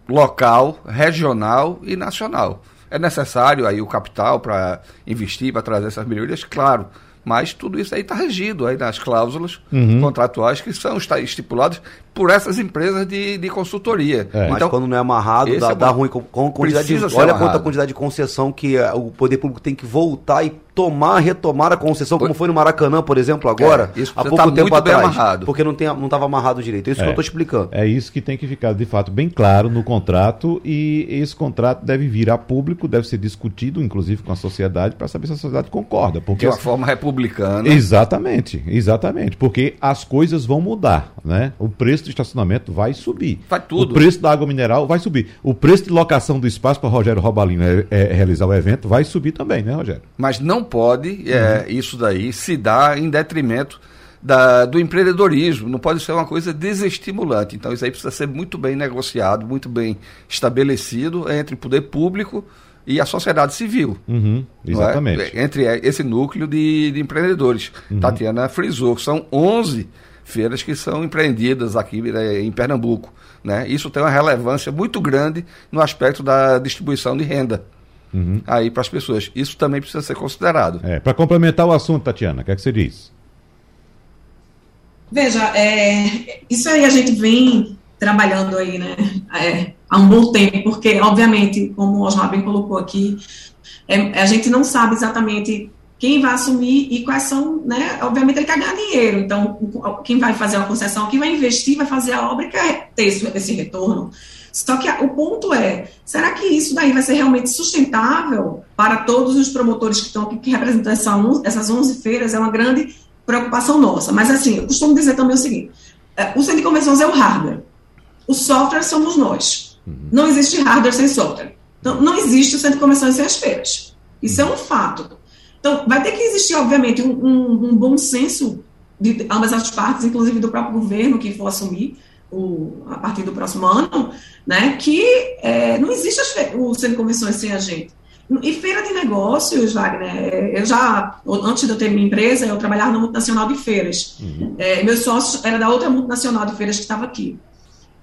Speaker 3: local, regional e nacional. É necessário aí o capital para investir, para trazer essas melhorias? Claro. Mas tudo isso aí está regido aí nas cláusulas uhum. contratuais que são estipuladas por essas empresas de, de consultoria.
Speaker 5: É. Então, Mas quando não é amarrado, dá, é dá ruim com, com quantidade de, Olha quanta quantidade de concessão que uh, o poder público tem que voltar e tomar, retomar a concessão, como foi no Maracanã, por exemplo, agora, é, há pouco tá tempo atrás. Amarrado. Porque não estava amarrado direito. É isso é, que eu estou explicando.
Speaker 2: É isso que tem que ficar, de fato, bem claro no contrato e esse contrato deve vir a público, deve ser discutido, inclusive, com a sociedade, para saber se a sociedade concorda. Porque
Speaker 3: de uma forma republicana.
Speaker 2: Exatamente, exatamente. Porque as coisas vão mudar, né? O preço do estacionamento vai subir.
Speaker 3: Vai tudo.
Speaker 2: O preço da água mineral vai subir. O preço de locação do espaço para Rogério Robalino é, é, realizar o evento vai subir também, né, Rogério?
Speaker 3: Mas não pode é, uhum. isso daí se dar em detrimento da, do empreendedorismo, não pode ser uma coisa desestimulante. Então, isso aí precisa ser muito bem negociado, muito bem estabelecido entre o poder público e a sociedade civil.
Speaker 2: Uhum,
Speaker 3: é? exatamente. É? Entre esse núcleo de, de empreendedores. Uhum. Tatiana frisou são 11 feiras que são empreendidas aqui né, em Pernambuco. Né? Isso tem uma relevância muito grande no aspecto da distribuição de renda uhum. aí para as pessoas. Isso também precisa ser considerado.
Speaker 2: É, para complementar o assunto, Tatiana, o que, é que você diz?
Speaker 4: Veja, é, isso aí a gente vem trabalhando aí, né, é, há um bom tempo, porque, obviamente, como o Osmar bem colocou aqui, é, a gente não sabe exatamente quem vai assumir e quais são, né, obviamente ele quer ganhar dinheiro, então, quem vai fazer a concessão, quem vai investir, vai fazer a obra e quer ter esse, esse retorno. Só que o ponto é, será que isso daí vai ser realmente sustentável para todos os promotores que estão aqui, que representam essa, essas 11 feiras? É uma grande preocupação nossa. Mas, assim, eu costumo dizer também o seguinte, é, o centro de convenções é o hardware, o software somos nós. Uhum. Não existe hardware sem software. Então, não existe o centro de convenções sem as feiras. Isso é um fato. Então, vai ter que existir, obviamente, um, um, um bom senso de ambas as partes, inclusive do próprio governo que for assumir, o, a partir do próximo ano, né, que é, não existe o centro de convenções sem a gente. E feira de negócios, Wagner, eu já, antes de eu ter minha empresa, eu trabalhava na multinacional de feiras. Uhum. É, meu sócio era da outra multinacional de feiras que estava aqui.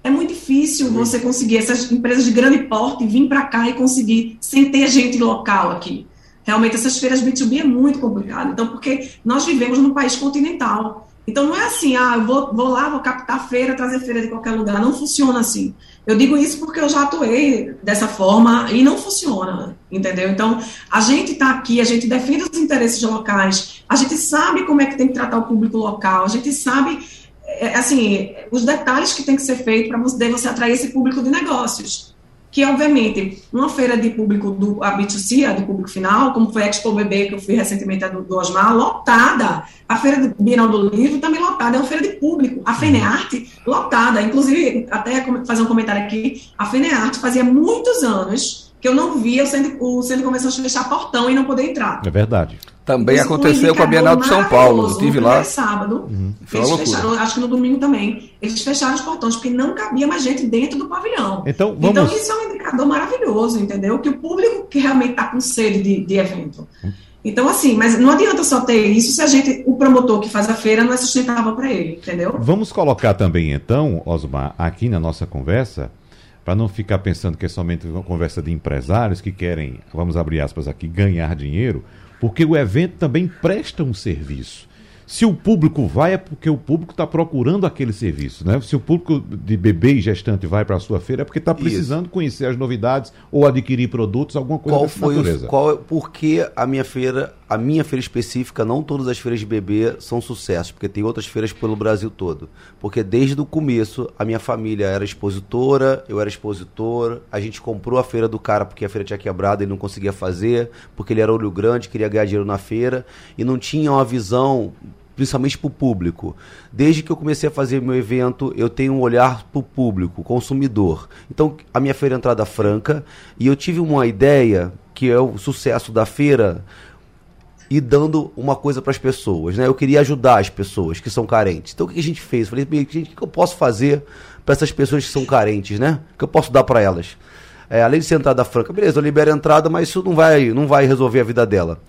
Speaker 4: É muito difícil uhum. você conseguir essas empresas de grande porte vir para cá e conseguir sem ter gente local aqui. Realmente, essas feiras B2B é muito complicado. Então, porque nós vivemos num país continental. Então não é assim, ah, eu vou, vou lá, vou captar feira, trazer feira de qualquer lugar. Não funciona assim. Eu digo isso porque eu já atuei dessa forma e não funciona, entendeu? Então, a gente está aqui, a gente defende os interesses locais, a gente sabe como é que tem que tratar o público local, a gente sabe, é, assim, os detalhes que tem que ser feito para você, você atrair esse público de negócios que obviamente uma feira de público do a B2C, a do público final, como foi a Expo BB que eu fui recentemente a do, do Osmar, lotada. A feira do Bienal do Livro também lotada, é uma feira de público. A FENEARTE lotada, inclusive até fazer um comentário aqui, a FENEARTE fazia muitos anos que eu não via o centro, o centro de fechar portão e não poder entrar.
Speaker 2: É verdade.
Speaker 3: Também Isso aconteceu com a Bienal de São Paulo. Estive lá.
Speaker 4: sábado. Uhum. Eles fecharam, acho que no domingo também. Eles fecharam os portões porque não cabia mais gente dentro do pavilhão.
Speaker 2: Então, vamos... então
Speaker 4: isso é um indicador maravilhoso, entendeu? Que o público que realmente está com sede de, de evento. Então, assim, mas não adianta só ter isso se a gente, o promotor que faz a feira não é sustentável para ele, entendeu?
Speaker 2: Vamos colocar também, então, Osmar, aqui na nossa conversa, para não ficar pensando que é somente uma conversa de empresários que querem, vamos abrir aspas aqui, ganhar dinheiro porque o evento também presta um serviço. Se o público vai, é porque o público está procurando aquele serviço. Né? Se o público de bebê e gestante vai para a sua feira, é porque está precisando Isso. conhecer as novidades ou adquirir produtos, alguma coisa
Speaker 5: qual foi natureza. O, qual, por que a minha feira, a minha feira específica, não todas as feiras de bebê são sucesso, porque tem outras feiras pelo Brasil todo. Porque desde o começo, a minha família era expositora, eu era expositor, a gente comprou a feira do cara porque a feira tinha quebrado e não conseguia fazer, porque ele era olho grande, queria ganhar dinheiro na feira, e não tinha uma visão principalmente para o público. Desde que eu comecei a fazer meu evento, eu tenho um olhar para o público, consumidor. Então, a minha feira é entrada franca e eu tive uma ideia que é o sucesso da feira e dando uma coisa para as pessoas, né? Eu queria ajudar as pessoas que são carentes. Então, o que a gente fez? Eu falei, gente, o que eu posso fazer para essas pessoas que são carentes, né? O que eu posso dar para elas? É, além de ser entrada franca, beleza, eu libero a entrada, mas isso não vai, não vai resolver a vida dela.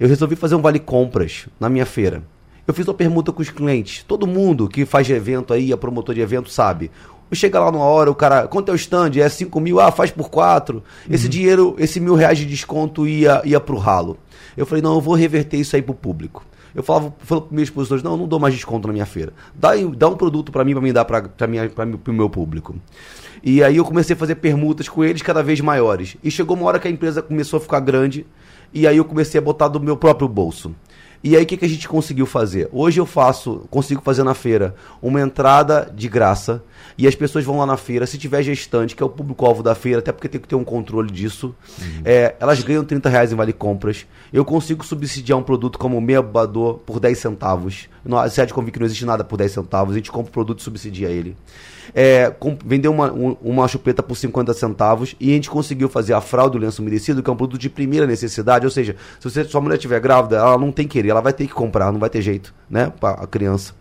Speaker 5: Eu resolvi fazer um vale compras na minha feira. Eu fiz uma pergunta com os clientes. Todo mundo que faz evento aí, é promotor de evento, sabe. Chega lá numa hora, o cara, quanto é o stand? É 5 mil, ah, faz por 4. Uhum. Esse dinheiro, esse mil reais de desconto ia, ia pro ralo. Eu falei, não, eu vou reverter isso aí pro público. Eu falava, falava para meus expositores, não, eu não dou mais desconto na minha feira. Dá, dá um produto para mim, para me dar para o meu público. E aí eu comecei a fazer permutas com eles cada vez maiores. E chegou uma hora que a empresa começou a ficar grande, e aí eu comecei a botar do meu próprio bolso. E aí o que, que a gente conseguiu fazer? Hoje eu faço, consigo fazer na feira uma entrada de graça e as pessoas vão lá na feira, se tiver gestante, que é o público-alvo da feira, até porque tem que ter um controle disso, uhum. é, elas ganham 30 reais em vale compras. Eu consigo subsidiar um produto como o meia babador por 10 centavos. No sede convite que não existe nada por 10 centavos, a gente compra o produto e subsidia ele. É, com, vendeu uma, um, uma chupeta por 50 centavos e a gente conseguiu fazer a fralda do lenço umedecido, que é um produto de primeira necessidade, ou seja, se você, sua mulher estiver grávida, ela não tem querer, ela vai ter que comprar, não vai ter jeito, né, para a criança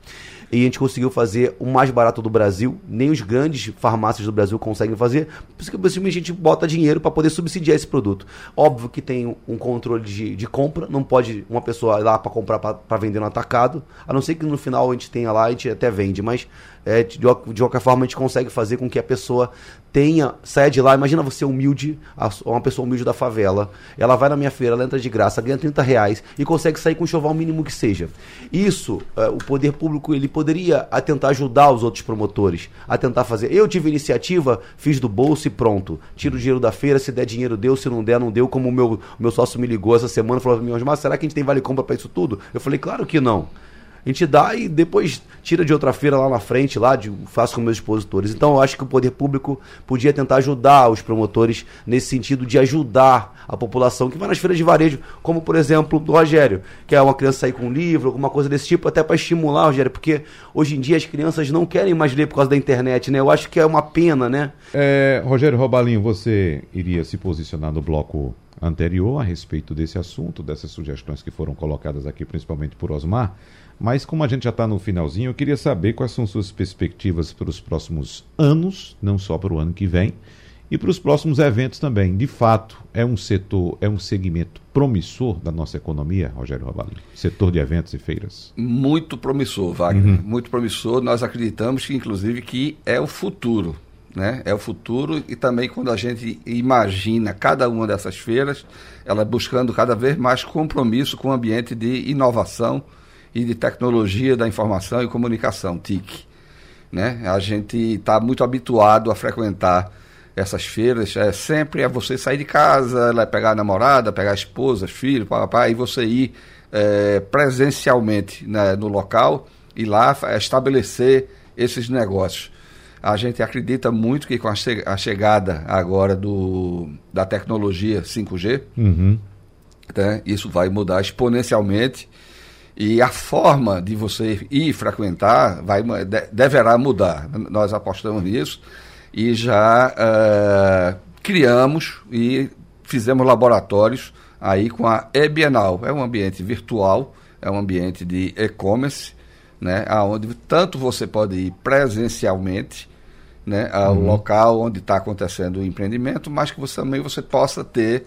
Speaker 5: e a gente conseguiu fazer o mais barato do Brasil. Nem os grandes farmácias do Brasil conseguem fazer, por isso que a gente bota dinheiro para poder subsidiar esse produto. Óbvio que tem um controle de, de compra, não pode uma pessoa ir lá para comprar para vender no atacado, a não ser que no final a gente tenha lá, a gente até vende, mas é, de, de qualquer forma a gente consegue fazer com que a pessoa tenha, saia de lá, imagina você humilde, uma pessoa humilde da favela, ela vai na minha feira, ela entra de graça, ganha 30 reais e consegue sair com o choval mínimo que seja. Isso, é, o poder público, ele poderia a tentar ajudar os outros promotores, a tentar fazer. Eu tive iniciativa, fiz do bolso e pronto. Tiro o dinheiro da feira, se der dinheiro deu, se não der, não deu, como o meu, meu sócio me ligou essa semana, falou para mim, mas será que a gente tem vale compra para isso tudo? Eu falei, claro que não a gente dá e depois tira de outra feira lá na frente, lá de, faço com meus expositores. Então eu acho que o poder público podia tentar ajudar os promotores nesse sentido de ajudar a população que vai nas feiras de varejo, como por exemplo do Rogério, que é uma criança sair com um livro, alguma coisa desse tipo, até para estimular, Rogério, porque hoje em dia as crianças não querem mais ler por causa da internet, né? Eu acho que é uma pena, né?
Speaker 2: É, Rogério Robalinho, você iria se posicionar no bloco anterior a respeito desse assunto, dessas sugestões que foram colocadas aqui, principalmente por Osmar. Mas como a gente já está no finalzinho, eu queria saber quais são suas perspectivas para os próximos anos, não só para o ano que vem, e para os próximos eventos também. De fato, é um setor, é um segmento promissor da nossa economia, Rogério Robalino? Setor de eventos e feiras.
Speaker 3: Muito promissor, Wagner. Uhum. Muito promissor. Nós acreditamos que, inclusive, que é o futuro. Né? É o futuro e também quando a gente imagina cada uma dessas feiras, ela buscando cada vez mais compromisso com o ambiente de inovação, e de Tecnologia da Informação e Comunicação, TIC. Né? A gente está muito habituado a frequentar essas feiras. É, sempre é você sair de casa, pegar a namorada, pegar a esposa, filho, papai, e você ir é, presencialmente né, no local e lá estabelecer esses negócios. A gente acredita muito que com a, che a chegada agora do, da tecnologia 5G, uhum. né, isso vai mudar exponencialmente e a forma de você ir frequentar vai, deverá mudar. Nós apostamos nisso e já uh, criamos e fizemos laboratórios aí com a e-Bienal. É um ambiente virtual, é um ambiente de e-commerce, né, onde tanto você pode ir presencialmente né, ao uhum. local onde está acontecendo o empreendimento, mas que você também você possa ter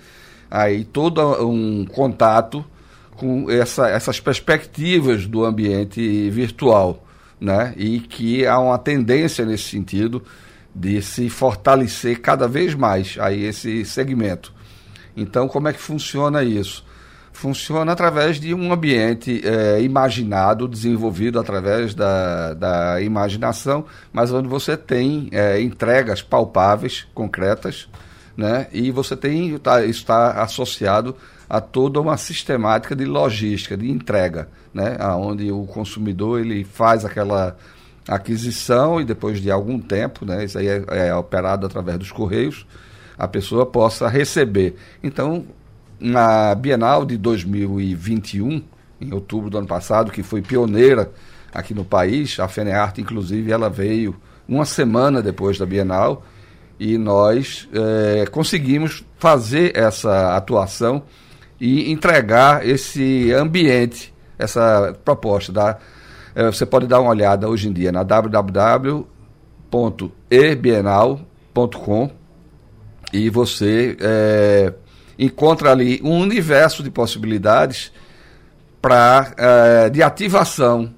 Speaker 3: aí todo um contato com essa, essas perspectivas do ambiente virtual, né? E que há uma tendência nesse sentido de se fortalecer cada vez mais aí esse segmento. Então, como é que funciona isso? Funciona através de um ambiente é, imaginado, desenvolvido através da, da imaginação, mas onde você tem é, entregas palpáveis, concretas, né? e você tem tá, está associado a toda uma sistemática de logística, de entrega, né? onde o consumidor ele faz aquela aquisição e depois de algum tempo, né? isso aí é, é operado através dos correios, a pessoa possa receber. Então, na Bienal de 2021, em outubro do ano passado, que foi pioneira aqui no país, a FENEARTE, inclusive, ela veio uma semana depois da Bienal e nós é, conseguimos fazer essa atuação e entregar esse ambiente, essa proposta. Da, é, você pode dar uma olhada hoje em dia na www.ebienal.com e você é, encontra ali um universo de possibilidades pra, é, de ativação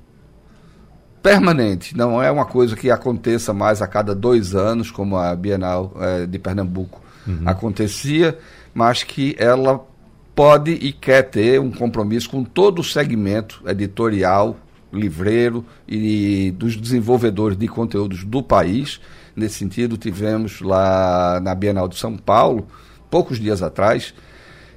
Speaker 3: permanente. Não é uma coisa que aconteça mais a cada dois anos, como a Bienal é, de Pernambuco uhum. acontecia, mas que ela pode e quer ter um compromisso com todo o segmento editorial, livreiro e dos desenvolvedores de conteúdos do país. Nesse sentido, tivemos lá na Bienal de São Paulo, poucos dias atrás,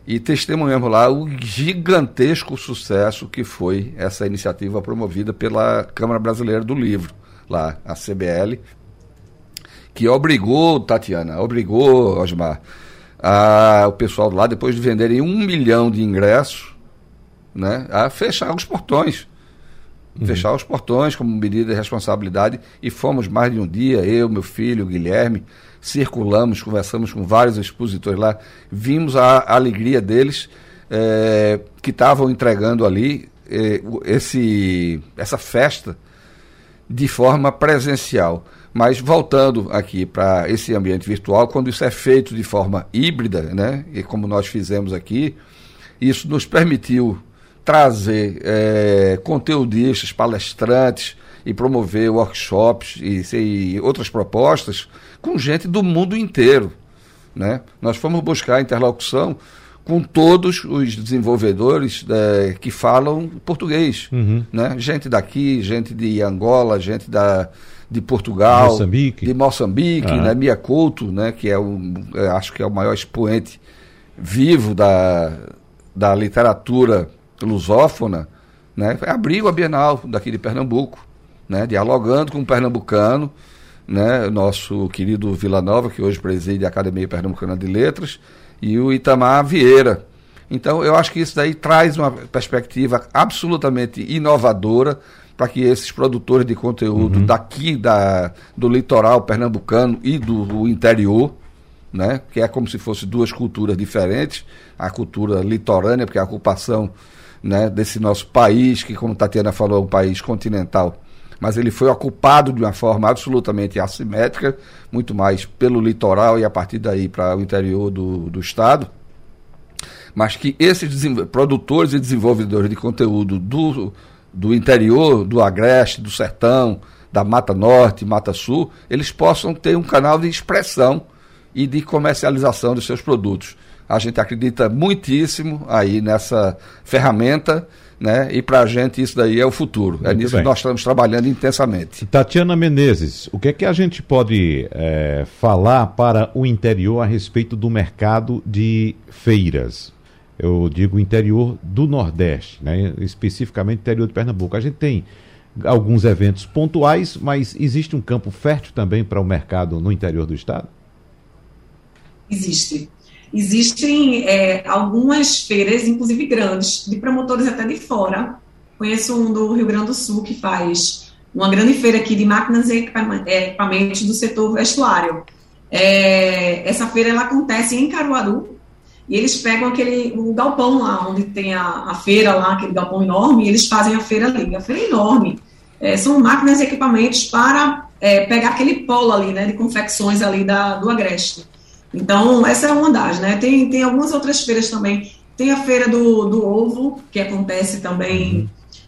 Speaker 3: e testemunhamos lá o gigantesco sucesso que foi essa iniciativa promovida pela Câmara Brasileira do Livro, lá, a CBL, que obrigou, Tatiana, obrigou, Osmar, a, o pessoal lá, depois de venderem um milhão de ingressos, né, a fechar os portões. Uhum. Fechar os portões como medida de responsabilidade e fomos mais de um dia, eu, meu filho, Guilherme, circulamos, conversamos com vários expositores lá, vimos a, a alegria deles é, que estavam entregando ali é, esse, essa festa de forma presencial. Mas voltando aqui para esse ambiente virtual, quando isso é feito de forma híbrida, né, e como nós fizemos aqui, isso nos permitiu trazer é, conteudistas, palestrantes e promover workshops e, e outras propostas com gente do mundo inteiro. Né? Nós fomos buscar interlocução com todos os desenvolvedores é, que falam português. Uhum. Né? Gente daqui, gente de Angola, gente da, de Portugal,
Speaker 2: Moçambique.
Speaker 3: de Moçambique, uhum. né? Mia Couto, né? que é o, é, acho que é o maior expoente vivo da, da literatura lusófona, né? abriu a Bienal daqui de Pernambuco, né? dialogando com o pernambucano, né, nosso querido Vila Nova, que hoje preside a Academia Pernambucana de Letras, e o Itamar Vieira. Então, eu acho que isso daí traz uma perspectiva absolutamente inovadora para que esses produtores de conteúdo uhum. daqui da, do litoral pernambucano e do, do interior, né, que é como se fossem duas culturas diferentes, a cultura litorânea, porque a ocupação né, desse nosso país, que como Tatiana falou, é um país continental, mas ele foi ocupado de uma forma absolutamente assimétrica, muito mais pelo litoral e a partir daí para o interior do, do estado. Mas que esses produtores e desenvolvedores de conteúdo do, do interior, do Agreste, do Sertão, da Mata Norte, Mata Sul, eles possam ter um canal de expressão e de comercialização dos seus produtos. A gente acredita muitíssimo aí nessa ferramenta né? E para a gente isso daí é o futuro. É Muito é nisso bem. que nós estamos trabalhando intensamente.
Speaker 2: Tatiana Menezes, o que é que a gente pode é, falar para o interior a respeito do mercado de feiras? Eu digo interior do Nordeste, né? especificamente interior de Pernambuco. A gente tem alguns eventos pontuais, mas existe um campo fértil também para o mercado no interior do estado?
Speaker 4: Existe. Existem é, algumas feiras, inclusive grandes, de promotores até de fora. Conheço um do Rio Grande do Sul que faz uma grande feira aqui de máquinas e equipamentos do setor vestuário. É, essa feira ela acontece em Caruaru e eles pegam aquele o galpão lá onde tem a, a feira lá, aquele galpão enorme, e eles fazem a feira ali. A feira é enorme. É, são máquinas e equipamentos para é, pegar aquele polo ali, né, de confecções ali da, do Agreste. Então, essa é uma das, né? Tem, tem algumas outras feiras também. Tem a feira do, do ovo, que acontece também uhum.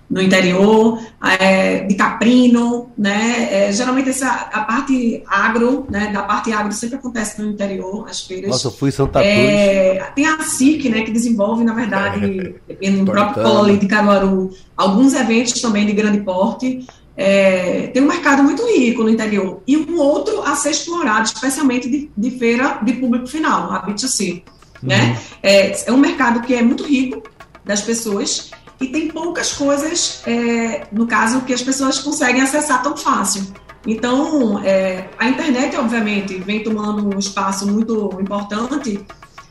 Speaker 4: No interior, é, de caprino, né? É, geralmente essa, a parte agro, né? Da parte agro sempre acontece no interior, as feiras.
Speaker 5: Nossa, eu fui Santa
Speaker 4: é, Cruz. Tem a SIC, né? Que desenvolve, na verdade, no próprio polo ali de Caruaru, alguns eventos também de grande porte. É, tem um mercado muito rico no interior e um outro a ser explorado, especialmente de, de feira de público final, a B2C. Uhum. Né? É, é, um mercado que é muito rico das pessoas e tem poucas coisas, é, no caso, que as pessoas conseguem acessar tão fácil. Então, é, a internet, obviamente, vem tomando um espaço muito importante,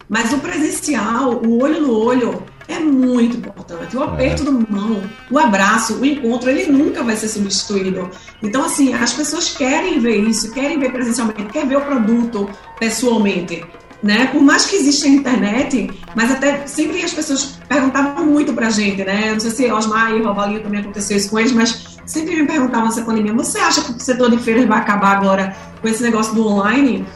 Speaker 4: mas o presencial, o olho no olho, é muito importante. O aperto é. do mão, o abraço, o encontro, ele nunca vai ser substituído. Então, assim, as pessoas querem ver isso, querem ver presencialmente, querem ver o produto pessoalmente. Né? Por mais que exista a internet, mas até sempre as pessoas perguntavam muito pra gente, né? Não sei se Osmar e Rovalinho também aconteceu isso com eles, mas sempre me perguntavam nessa pandemia: você acha que o setor de feiras vai acabar agora com esse negócio do online?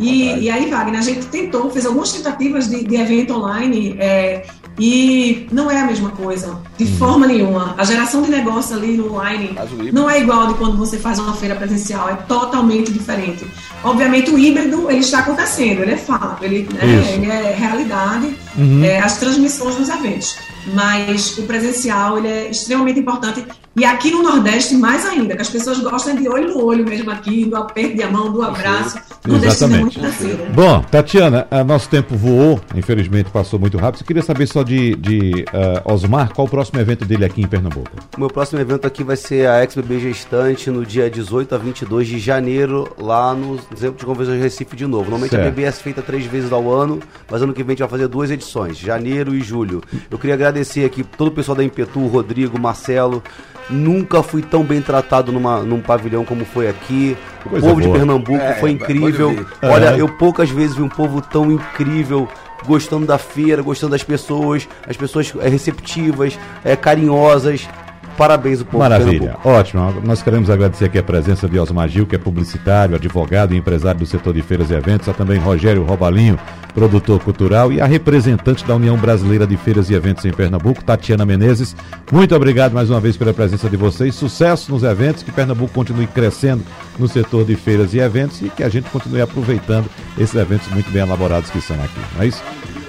Speaker 4: E, e, aí, Wagner, a gente tentou, fez algumas tentativas de, de evento online, é, E não é a mesma coisa, de hum. forma nenhuma. A geração de negócio ali no online não é igual de quando você faz uma feira presencial, é totalmente diferente. Obviamente o híbrido ele está acontecendo, ele é fato, ele, né, ele é realidade, uhum. é, as transmissões dos eventos. Mas o presencial ele é extremamente importante e aqui no Nordeste, mais ainda, que as pessoas gostam de olho no olho mesmo aqui, do aperto de mão, do abraço.
Speaker 2: Exatamente. É Bom, Tatiana, nosso tempo voou, infelizmente passou muito rápido. Eu queria saber só de, de uh, Osmar, qual o próximo evento dele aqui em Pernambuco?
Speaker 5: O meu próximo evento aqui vai ser a XBB Gestante no dia 18 a 22 de janeiro, lá no Centro de Convenções Recife de novo. Normalmente certo. a BBS é feita três vezes ao ano, mas ano que vem a gente vai fazer duas edições, janeiro e julho. Eu queria agradecer aqui todo o pessoal da Impetu, Rodrigo, Marcelo, Nunca fui tão bem tratado numa, num pavilhão como foi aqui. O Coisa povo boa. de Pernambuco é, foi incrível. Olha, eu poucas vezes vi um povo tão incrível gostando da feira, gostando das pessoas, as pessoas é, receptivas, é, carinhosas. Parabéns o povo.
Speaker 2: Maravilha, ótimo. Nós queremos agradecer aqui a presença de Osmar Gil, que é publicitário, advogado e empresário do setor de feiras e eventos, a também Rogério Robalinho, produtor cultural, e a representante da União Brasileira de Feiras e Eventos em Pernambuco, Tatiana Menezes. Muito obrigado mais uma vez pela presença de vocês. Sucesso nos eventos, que Pernambuco continue crescendo no setor de feiras e eventos e que a gente continue aproveitando esses eventos muito bem elaborados que são aqui. Não é isso?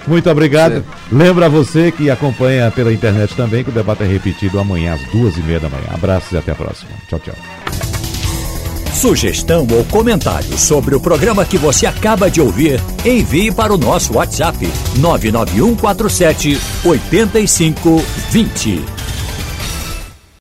Speaker 2: Muito obrigado. Sim. Lembra você que acompanha pela internet também que o debate é repetido amanhã às duas e meia da manhã. Abraços e até a próxima. Tchau, tchau.
Speaker 1: Sugestão ou comentário sobre o programa que você acaba de ouvir, envie para o nosso WhatsApp 99147 8520.